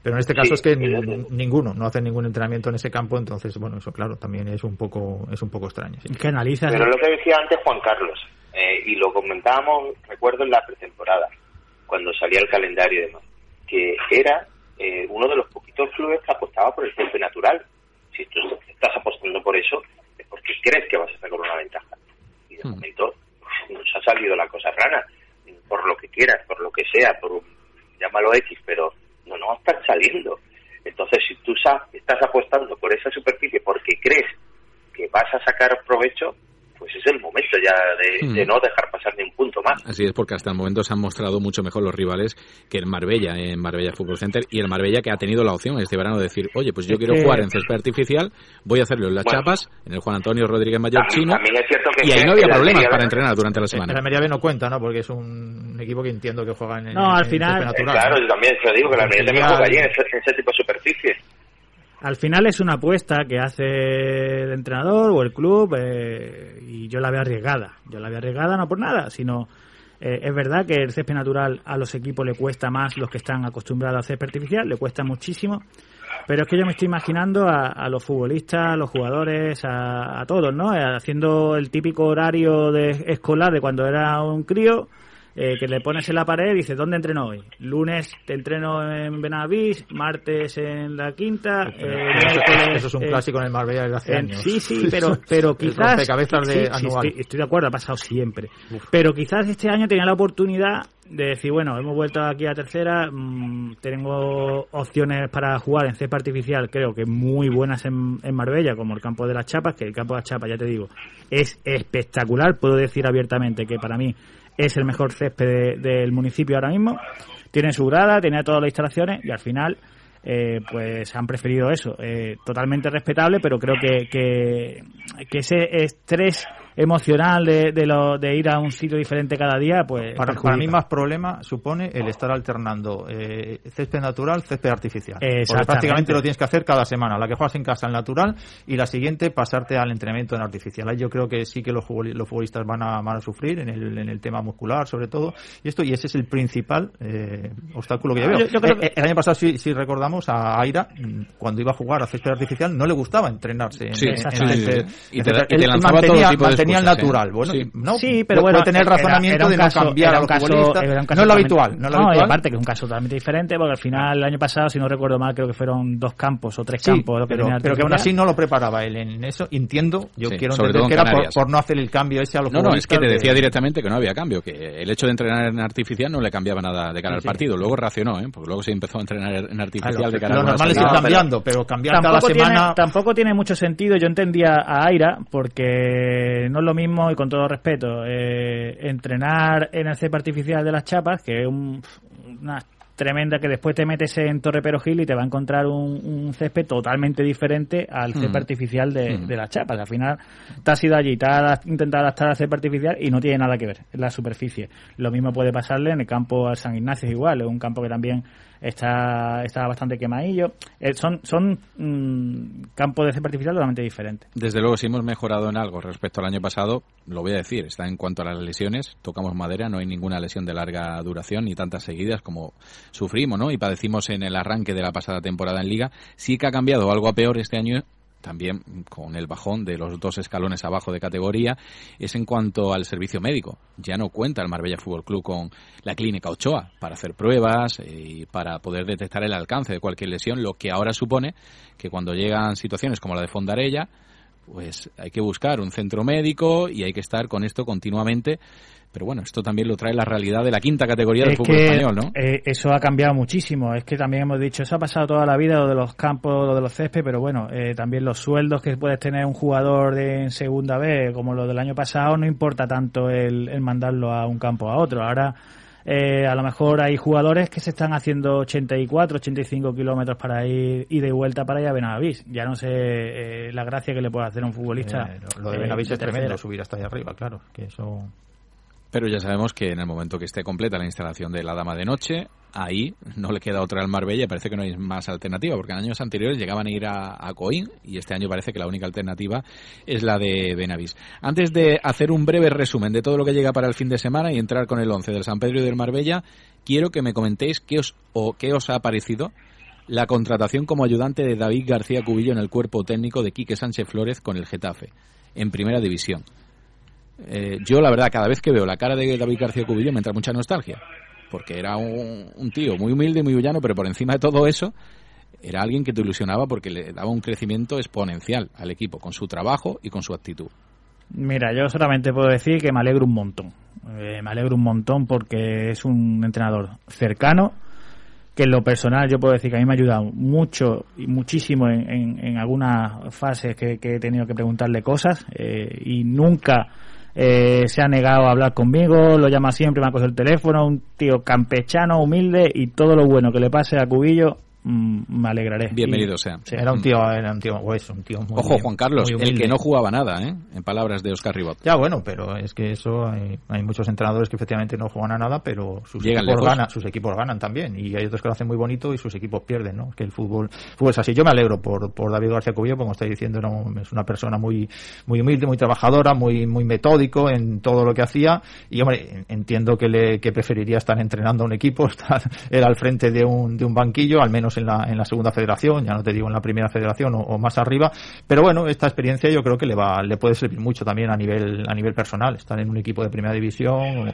Pero en este caso Sí, es que sí. ninguno, no hacen ningún entrenamiento en ese campo, entonces, bueno, eso claro, también es un poco, es un poco extraño. sí. Analizas... Pero lo que decía antes Juan Carlos, eh, y lo comentábamos, recuerdo en la pretemporada, cuando salía el calendario y demás, que era eh, uno de los poquitos clubes que apostaba por el césped natural. Si tú estás apostando por eso, es porque crees que vas a sacar una ventaja. Y de Hmm. momento nos ha salido la cosa rana, por lo que quieras, por lo que sea, por un, llámalo X, pero no nos están saliendo. Entonces, si tú estás apostando por esa superficie porque crees que vas a sacar provecho, pues es el momento ya de, Hmm. de no dejar pasar ni un punto más. Así es, porque hasta el momento se han mostrado mucho mejor los rivales que el Marbella en Marbella Fútbol Center y el Marbella que ha tenido la opción este verano de decir, oye, pues yo quiero jugar en césped artificial, voy a hacerlo en las Bueno. chapas, en el Juan Antonio Rodríguez Mayor También, Chino, también es cierto que y ahí no había problemas para entrenar durante la semana. Almería B no cuenta, ¿no? Porque es un equipo que entiendo que juega en No, al en final- Eh, claro, ¿no? yo también te lo digo que la Almería también juega allí en ese, en ese tipo de superficie. Al final es una apuesta que hace el entrenador o el club eh, y yo la veo arriesgada. Yo la veo arriesgada no por nada, sino eh, es verdad que el césped natural a los equipos le cuesta más los que están acostumbrados al césped artificial, le cuesta muchísimo. Pero es que yo me estoy imaginando a, a los futbolistas, a los jugadores, a, a todos, ¿no? Eh, Haciendo el típico horario de escolar de cuando era un crío, eh, que le pones en la pared y dices, ¿dónde entreno hoy? Lunes te entreno en Benavís, martes en la quinta, eh, Eso, miércoles eso es un en- clásico en el Marbella desde hace años. sí, sí, pero, pero quizás... de sí, sí, anual. estoy, estoy de acuerdo, ha pasado siempre. Pero quizás este año tenía la oportunidad de decir, bueno, hemos vuelto aquí a tercera, mm, tengo opciones para jugar en césped artificial, creo que muy buenas en, en Marbella, como el campo de las Chapas, que el campo de las Chapas, ya te digo, es espectacular, puedo decir abiertamente que para mí es el mejor césped de- del municipio ahora mismo. Tiene su grada, tiene todas las instalaciones y al final eh, pues han preferido eso. Eh, totalmente respetable, pero creo que, que, que ese estrés emocional de, de, lo, de ir a un sitio diferente cada día, pues Para, para mí más problema supone el estar alternando eh, césped natural, césped artificial. Porque prácticamente lo tienes que hacer cada semana. La que juegas en casa el natural y la siguiente pasarte al entrenamiento en artificial. Ahí yo creo que sí que los, los futbolistas van a, van a sufrir en el, en el tema muscular sobre todo. Y esto y ese es el principal eh, obstáculo que yo veo. Yo- yo creo Eh, eh, el año pasado si, si recordamos a Aira mm, cuando iba a jugar a césped artificial no le gustaba entrenarse en, Sí, en- en Y te y te él lanzaba todo mantenía, tipo de el natural. Bueno, Sí. no, Sí, pero puede bueno, tener el era- razonamiento era un de caso- no cambiar era a los caso- futbolistas. era un caso no es lo habitual, no es lo y habitual. aparte que es un caso totalmente diferente, porque al final el año pasado, si no recuerdo mal, creo que fueron dos campos o tres Sí, campos lo que pero, tenía pero que aún así no lo preparaba él en eso. Entiendo, yo Sí, quiero entender que era por, no hacer el cambio ese a los No, no, es que te de- decía directamente que no había cambio, que el hecho de entrenar en artificial no le cambiaba nada de cara Sí, al sí. partido. Luego racionó, ¿eh? porque luego se empezó a entrenar en artificial lo, de cara lo a una normal es ir cambiando, pero cambiar cada semana... tampoco tiene mucho sentido. Yo entendía a Aira porque no es lo mismo y con todo respeto eh, entrenar en el césped artificial de las chapas que es un- tremenda que después te metes en Torre Perojil y te va a encontrar un, un césped totalmente diferente al césped Mm. artificial de, Mm. de las chapas. Al final te has ido allí, te has intentado adaptar al césped artificial y no tiene nada que ver en la superficie. Lo mismo puede pasarle en el campo al San Ignacio, es igual, es un campo que también está, está bastante quemadillo. Eh, son son mm, campos de césped artificial totalmente diferentes. Desde luego, si hemos mejorado en algo respecto al año pasado, lo voy a decir, está en cuanto a las lesiones, tocamos madera, no hay ninguna lesión de larga duración ni tantas seguidas como sufrimos, ¿no? Y padecimos en el arranque de la pasada temporada en Liga. Sí que ha cambiado algo a peor este año, también con el bajón de los dos escalones abajo de categoría, es en cuanto al servicio médico. Ya no cuenta el Marbella Fútbol Club con la clínica Ochoa para hacer pruebas eh, y para poder detectar el alcance de cualquier lesión, lo que ahora supone que cuando llegan situaciones como la de Fondarella, pues hay que buscar un centro médico y hay que estar con esto continuamente. Pero bueno, esto también lo trae la realidad de la quinta categoría del fútbol que español, ¿no? eh, eso ha cambiado muchísimo. Es que también hemos dicho, eso ha pasado toda la vida, lo de los campos, lo de los césped, pero bueno, eh, también los sueldos que puedes tener un jugador de en segunda vez, como lo del año pasado, no importa tanto el, el mandarlo a un campo a otro. Ahora eh, a lo mejor hay jugadores que se están haciendo 84, 85 kilómetros para ir y de vuelta para ir a Benavís. Ya no sé eh, la gracia que le puede hacer a un futbolista. Eh, lo de eh, Benavís es tercera. tremendo, subir hasta allá arriba, claro. Que eso Pero ya sabemos que en el momento que esté completa la instalación de la Dama de Noche, ahí no le queda otra al Marbella parece que no hay más alternativa, porque en años anteriores llegaban a ir a, a Coín y este año parece que la única alternativa es la de Benavís. Antes de hacer un breve resumen de todo lo que llega para el fin de semana y entrar con el 11 del San Pedro y del Marbella, quiero que me comentéis qué os, o qué os ha parecido la contratación como ayudante de David García Cubillo en el cuerpo técnico de Quique Sánchez Flórez con el Getafe, en primera división. Eh, yo, la verdad, cada vez que veo la cara de David García Cubillo me entra mucha nostalgia, porque era un, tío muy humilde, muy llano, pero por encima de todo eso, era alguien que te ilusionaba porque le daba un crecimiento exponencial al equipo, con su trabajo y con su actitud. Mira, yo solamente puedo decir que me alegro un montón. Eh, me alegro un montón porque es un entrenador cercano, que en lo personal yo puedo decir que a mí me ha ayudado mucho y muchísimo en, en- algunas fases que, que he tenido que preguntarle cosas eh, y nunca eh, se ha negado a hablar conmigo, lo llama siempre, me ha cogido el teléfono, un tío campechano, humilde y todo lo bueno que le pase a Cubillo me alegraré. Bienvenido Y- sea. sí. era un tío, era un tío grueso, un tío muy Ojo, Juan Carlos, el que no jugaba nada, ¿eh? en palabras de Oscar Ribot. Ya, bueno, pero es que eso hay, hay muchos entrenadores que efectivamente no juegan a nada, pero sus Llegan equipos lejos. ganan, sus equipos ganan también y hay otros que lo hacen muy bonito y sus equipos pierden, ¿no? Que el fútbol, fútbol es así. Yo me alegro por, por David García Cubillo, como estáis diciendo, ¿no? es una persona muy muy humilde, muy trabajadora, muy muy metódico en todo lo que hacía y hombre, entiendo que le que preferiría estar entrenando a un equipo, estar él al frente de un de un banquillo, al menos en la en la segunda federación, ya no te digo en la primera federación o, o más arriba, pero bueno, esta experiencia yo creo que le va le puede servir mucho también a nivel a nivel personal, estar en un equipo de primera división,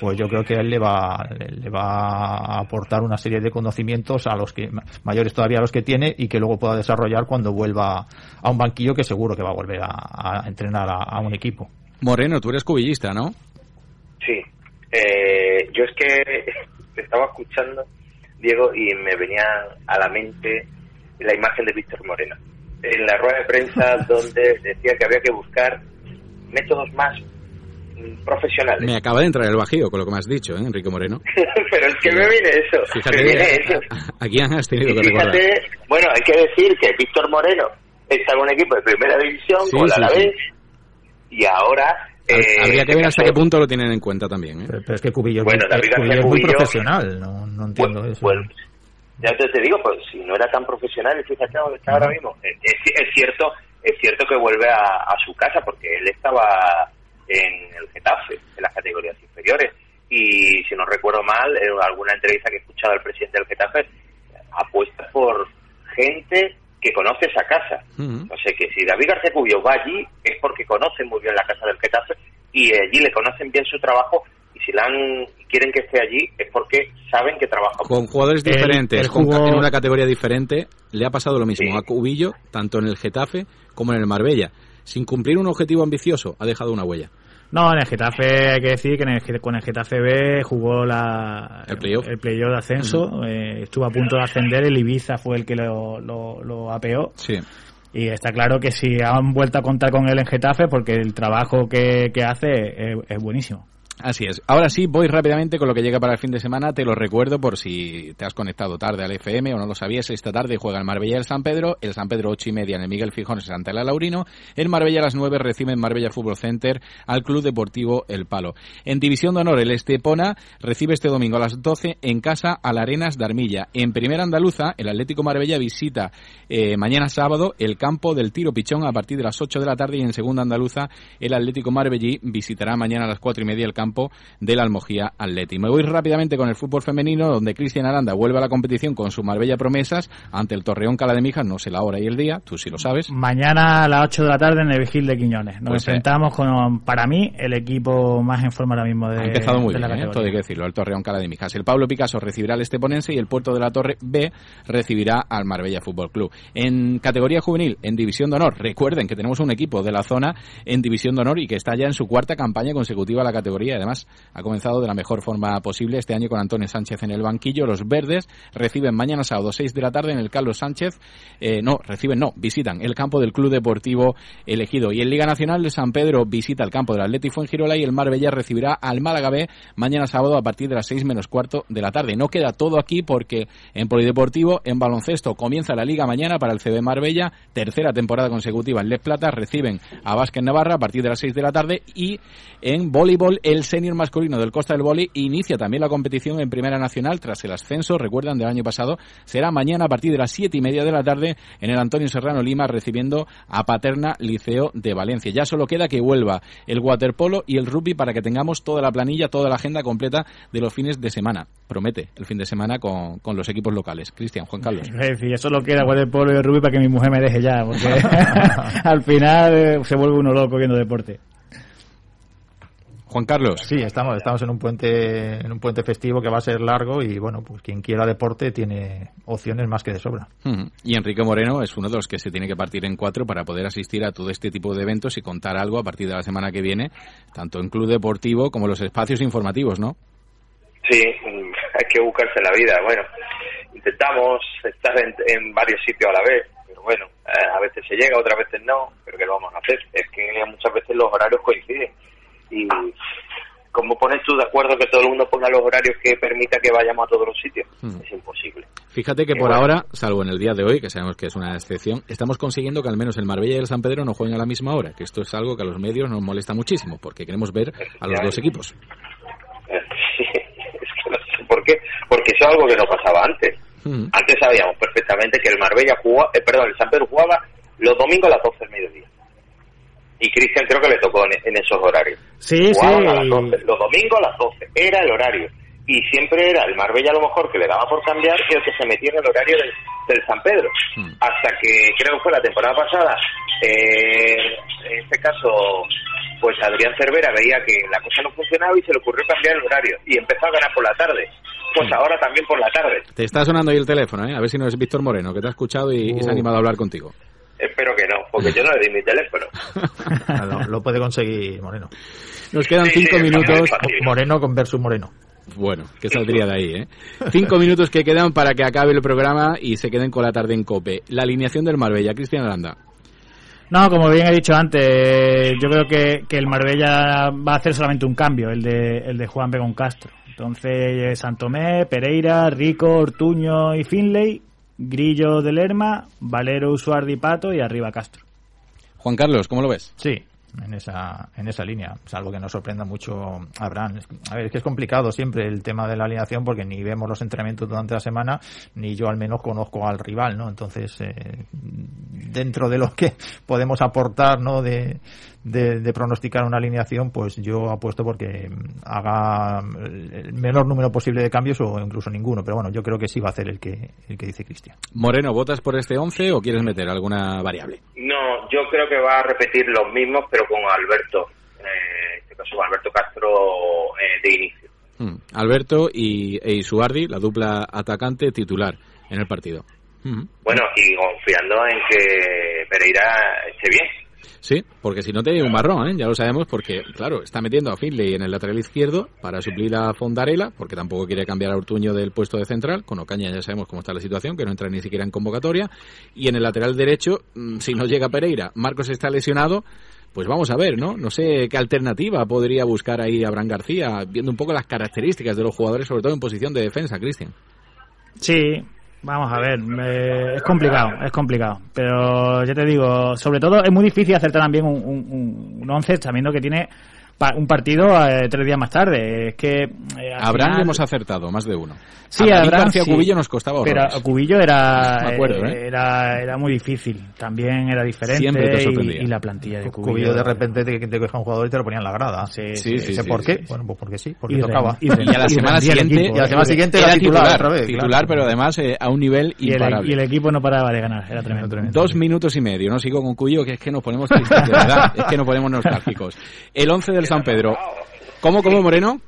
pues yo creo que a él le va le, le va a aportar una serie de conocimientos a los que mayores todavía a los que tiene y que luego pueda desarrollar cuando vuelva a un banquillo que seguro que va a volver a, a entrenar a, a un equipo. Moreno, tú eres cubillista, ¿no? Sí, eh, yo es que te estaba escuchando, Diego, y me venía a la mente la imagen de Víctor Moreno. En la rueda de prensa donde decía que había que buscar métodos más mm, profesionales. Me acaba de entrar el bajío con lo que me has dicho, ¿eh, Enrique Moreno. Pero es que me viene eso. Fíjate, me viene eso. aquí has tenido que recordar. fíjate, bueno, hay que decir que Víctor Moreno está en un equipo de primera división Sí, con la sí, Alavés y ahora... eh, Habría que ver hasta caso- qué punto lo tienen en cuenta también. ¿eh? Pero, pero es que Cubillo, es Bueno, muy- David García Cubillo es muy Cubillo- profesional, no, no entiendo Bueno, eso. bueno, ya te, te digo, pues si no era tan profesional, fíjate dónde está ahora mismo. Es, es- es cierto, es cierto que vuelve a, a su casa porque él estaba en el Getafe, en las categorías inferiores. Y si no recuerdo mal, en alguna entrevista que he escuchado al presidente del Getafe, apuesta por gente que conoce esa casa. O sea que si David García Cubillo va allí es porque conoce muy bien la casa del Getafe y allí le conocen bien su trabajo y si la han, quieren que esté allí es porque saben que trabaja Con jugadores diferentes, el con- jugó- en una categoría diferente, le ha pasado lo mismo Sí. a Cubillo, tanto en el Getafe como en el Marbella. Sin cumplir un objetivo ambicioso, ha dejado una huella. No, en el Getafe hay que decir que en el, con el Getafe B jugó la, El playoff. el playoff de ascenso, eh, estuvo a punto de ascender, el Ibiza fue el que lo, lo, lo apeó Sí. y está claro que si han vuelto a contar con él en Getafe porque el trabajo que, que hace es, es buenísimo. Así es. Ahora sí, voy rápidamente con lo que llega para el fin de semana. Te lo recuerdo por si te has conectado tarde al FM o no lo sabías. Esta tarde juega el Marbella el San Pedro. El San Pedro 8 y media en el Miguel Fijones ante el Laurino. El Marbella a las 9 recibe en Marbella Fútbol Center al Club Deportivo El Palo. En División de Honor, el Estepona recibe este domingo a las 12 en casa al Arenas de Armilla. En Primera Andaluza, el Atlético Marbella visita eh, mañana sábado el campo del Tiro Pichón a partir de las 8 de la tarde y en Segunda Andaluza el Atlético Marbellí visitará mañana a las 4 y media el campo del Almojía Atleti. Me voy rápidamente con el fútbol femenino donde Cristian Aranda vuelve a la competición con su Marbella Promesas ante el Torreón Calademijas, no sé la hora y el día, tú sí lo sabes. Mañana a las 8 de la tarde en el Vigil de Quiñones. Nos Pues, eh, enfrentamos con, para mí, el equipo más en forma ahora mismo de, ha empezado muy de la bien, ¿eh? categoría. todo hay que decirlo, el Torreón Calademijas. El Pablo Picasso recibirá al Esteponense y el Puerto de la Torre B recibirá al Marbella Fútbol Club. En categoría juvenil, en División de Honor, recuerden que tenemos un equipo de la zona en División de Honor y que está ya en su cuarta campaña consecutiva a la categoría Además, ha comenzado de la mejor forma posible este año con Antonio Sánchez en el banquillo. Los verdes reciben mañana sábado 6 de la tarde en el Carlos Sánchez. Eh, no, reciben, no, visitan el campo del Club Deportivo elegido. Y en Liga Nacional de San Pedro visita el campo del Atleti Fuengirola y el Marbella recibirá al Málaga B mañana sábado a partir de las 6 menos cuarto de la tarde. No queda todo aquí porque en Polideportivo, en baloncesto, comienza la Liga mañana para el CB Marbella, tercera temporada consecutiva en Les Plata, reciben a Vázquez Navarra a partir de las 6 de la tarde y en voleibol el senior masculino del Costa del Voli inicia también la competición en Primera Nacional tras el ascenso, recuerdan, del año pasado, será mañana a partir de las 7 y media de la tarde en el Antonio Serrano Lima recibiendo a Paterna Liceo de Valencia. Ya solo queda que vuelva el waterpolo y el rugby para que tengamos toda la planilla, toda la agenda completa de los fines de semana. Promete el fin de semana con, con los equipos locales. Cristian, Juan Carlos. eso solo queda waterpolo y el rugby para que mi mujer me deje ya, porque al final eh, se vuelve uno loco viendo deporte. Juan Carlos. Sí, estamos, estamos en un puente, en un puente festivo que va a ser largo y bueno, pues quien quiera deporte tiene opciones más que de sobra. Y Enrique Moreno es uno de los que se tiene que partir en cuatro para poder asistir a todo este tipo de eventos y contar algo a partir de la semana que viene, tanto en club deportivo como los espacios informativos, ¿no? Sí, hay que buscarse la vida. Bueno, intentamos estar en, varios sitios a la vez, pero bueno, eh, a veces se llega, otras veces no, pero ¿qué lo vamos a hacer? Es que muchas veces los horarios coinciden y como pones tú de acuerdo que todo el mundo ponga los horarios que permita que vayamos a todos los sitios, hmm. es imposible. Fíjate que por ahora, salvo en el día de hoy, que sabemos que es una excepción, estamos consiguiendo que al menos el Marbella y el San Pedro no jueguen a la misma hora, que esto es algo que a los medios nos molesta muchísimo, porque queremos ver a los dos equipos. Sí, es que no sé por qué, porque eso es algo que no pasaba antes. Hmm. Antes sabíamos perfectamente que el Marbella jugaba, eh, perdón, el San Pedro jugaba los domingos a las 12 del mediodía y Cristian creo que le tocó en, esos horarios. Sí, sí. los domingos a las 12, era el horario. Y siempre era el Marbella a lo mejor que le daba por cambiar y el que se metía en el horario del, San Pedro. Hmm. Hasta que creo que fue la temporada pasada, eh, en este caso, pues Adrián Cervera veía que la cosa no funcionaba y se le ocurrió cambiar el horario y empezó a ganar por la tarde. Pues hmm. ahora también por la tarde. Te está sonando ahí el teléfono, ¿eh? A ver si no es Víctor Moreno, que te ha escuchado y, y se ha uh. animado a hablar contigo. Espero que no, porque yo no le di mi teléfono. lo, puede conseguir Moreno. Nos quedan cinco minutos. Moreno con versus Moreno. Bueno, que saldría de ahí, ¿eh? Cinco minutos que quedan para que acabe el programa y se queden con la tarde en cope. La alineación del Marbella, Cristian Aranda. No, como bien he dicho antes, yo creo que, que, el Marbella va a hacer solamente un cambio, el de, el de Juan Begón Castro. Entonces, Santomé, Pereira, Rico, Ortuño y Finley Grillo de Lerma, Valero Usuardi Pato y arriba Castro. Juan Carlos, ¿cómo lo ves? Sí, en esa, en esa línea, salvo que nos sorprenda mucho Abraham. A ver, es que es complicado siempre el tema de la alineación porque ni vemos los entrenamientos durante la semana, ni yo al menos conozco al rival, ¿no? Entonces, eh, dentro de lo que podemos aportar, ¿no? De, de, pronosticar una alineación, pues yo apuesto porque haga el menor número posible de cambios o incluso ninguno. Pero bueno, yo creo que sí va a hacer el que, el que dice Cristian. Moreno, ¿votas por este 11 o quieres meter alguna variable? No, yo creo que va a repetir los mismos, pero con Alberto. Eh, en este caso, Alberto Castro eh, de inicio. Hmm, Alberto y e Isuardi, la dupla atacante titular en el partido. Hmm. Bueno, y confiando en que Pereira esté bien Sí, porque si no te un marrón, ¿eh? ya lo sabemos, porque, claro, está metiendo a Finley en el lateral izquierdo para suplir a Fondarela, porque tampoco quiere cambiar a Ortuño del puesto de central. Con Ocaña ya sabemos cómo está la situación, que no entra ni siquiera en convocatoria. Y en el lateral derecho, mm, si no llega Pereira, Marcos está lesionado. Pues vamos a ver, ¿no? No sé qué alternativa podría buscar ahí Abraham García, viendo un poco las características de los jugadores, sobre todo en posición de defensa, Cristian. Sí, Vamos a ver, es complicado, es complicado. Pero ya te digo, sobre todo es muy difícil hacerte también un, un, un once sabiendo que tiene un partido eh, tres días más tarde. Es que. Eh, Abraham hemos acertado, más de uno. Sí, a Abraham. Cubillo nos costaba Pero a Cubillo era, ¿eh? era, era muy difícil. También era diferente. Y, la plantilla de Cubillo. Cubillo de repente te, te un jugador y te lo ponían en la grada. Sí, sí, sí. ¿Por qué? Bueno, pues porque sí, porque tocaba. Y, a la semana siguiente, y a la semana siguiente era, titular, otra vez, titular pero además a un nivel y imparable. El, y el equipo no paraba de ganar, era tremendo. tremendo Dos minutos y medio, ¿no? Sigo con Cubillo, que es que nos ponemos tristes, de verdad. es que nos ponemos nostálgicos. El 11 del San Pedro. ¿Cómo, cómo, Moreno?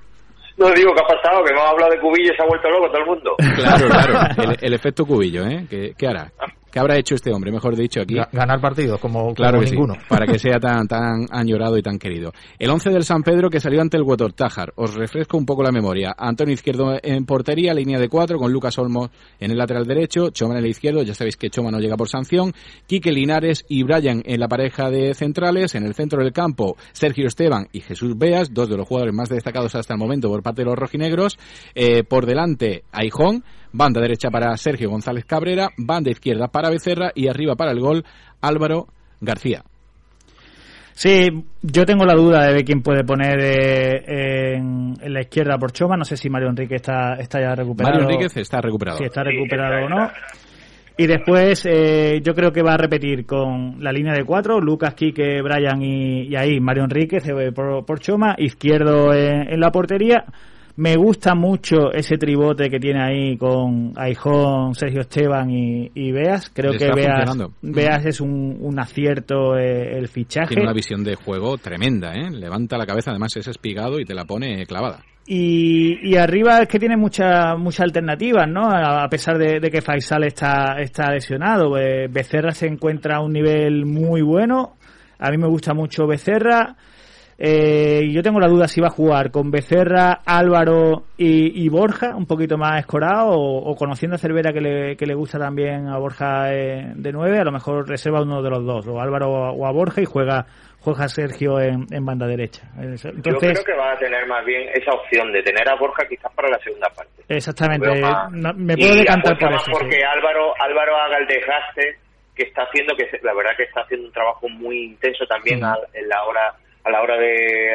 No digo que ha pasado, que hemos hablado de cubillo y se ha vuelto loco todo el mundo. Claro, claro, el, efecto cubillo, ¿eh? ¿Qué, hará? ¿Qué habrá hecho este hombre, mejor dicho, aquí? ganar partidos, como, claro ninguno. para que sea tan, tan añorado y tan querido. El 11 del San Pedro que salió ante el Huetor Tájar. Os refresco un poco la memoria. Antonio Izquierdo en portería, línea de cuatro, con Lucas Olmo en el lateral derecho, Choma en el izquierdo, ya sabéis que Choma no llega por sanción, Quique Linares y Brian en la pareja de centrales, en el centro del campo, Sergio Esteban y Jesús Beas, dos de los jugadores más destacados hasta el momento por parte de los rojinegros, eh, por delante Aijón, banda derecha para Sergio González Cabrera, banda izquierda para Becerra y arriba para el gol Álvaro García. Sí, yo tengo la duda de quién puede poner eh, en, la izquierda por Choma. No sé si Mario Enrique está, está ya recuperado. Mario Enrique está recuperado. Si está recuperado o no. Y después eh, yo creo que va a repetir con la línea de cuatro, Lucas, Quique, Brian y, ahí Mario Enrique por, por Choma, izquierdo en la portería. Me gusta mucho ese tribote que tiene ahí con Aijón, Sergio Esteban y, y Beas. Creo que Beas, Beas, es un, un acierto eh, el fichaje. Tiene una visión de juego tremenda, ¿eh? Levanta la cabeza, además es espigado y te la pone clavada. Y, y, arriba es que tiene muchas muchas alternativas, ¿no? A, pesar de, que Faisal está, está lesionado. Eh, Becerra se encuentra a un nivel muy bueno. A mí me gusta mucho Becerra. Eh, yo tengo la duda si va a jugar con Becerra, Álvaro y, Borja, un poquito más escorado, o, conociendo a Cervera que le, que le gusta también a Borja eh, de nueve, a lo mejor reserva uno de los dos, o Álvaro o a Borja y juega juega Sergio en, banda derecha. Entonces, yo creo que va a tener más bien esa opción de tener a Borja quizás para la segunda parte. Exactamente, me puedo decantar por eso. Porque Álvaro, Álvaro haga el desgaste que está haciendo, que la verdad que está haciendo un trabajo muy intenso también en la hora a la hora de,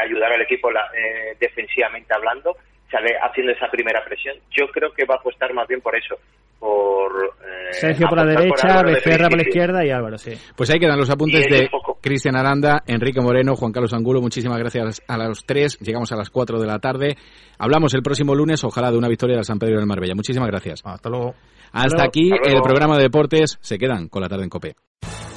ayudar al equipo eh, defensivamente hablando, sale haciendo esa primera presión. Yo creo que va a apostar más bien por eso. Por, eh, Sergio por la derecha, Becerra por la izquierda y Álvaro, sí. Pues ahí quedan los apuntes de Cristian Aranda, Enrique Moreno, Juan Carlos Angulo. Muchísimas gracias a los tres. Llegamos a las cuatro de la tarde. Hablamos el próximo lunes, ojalá de una victoria del San Pedro del Marbella. Muchísimas gracias. Hasta luego. Hasta aquí el programa de deportes. Se quedan con la tarde en COPE.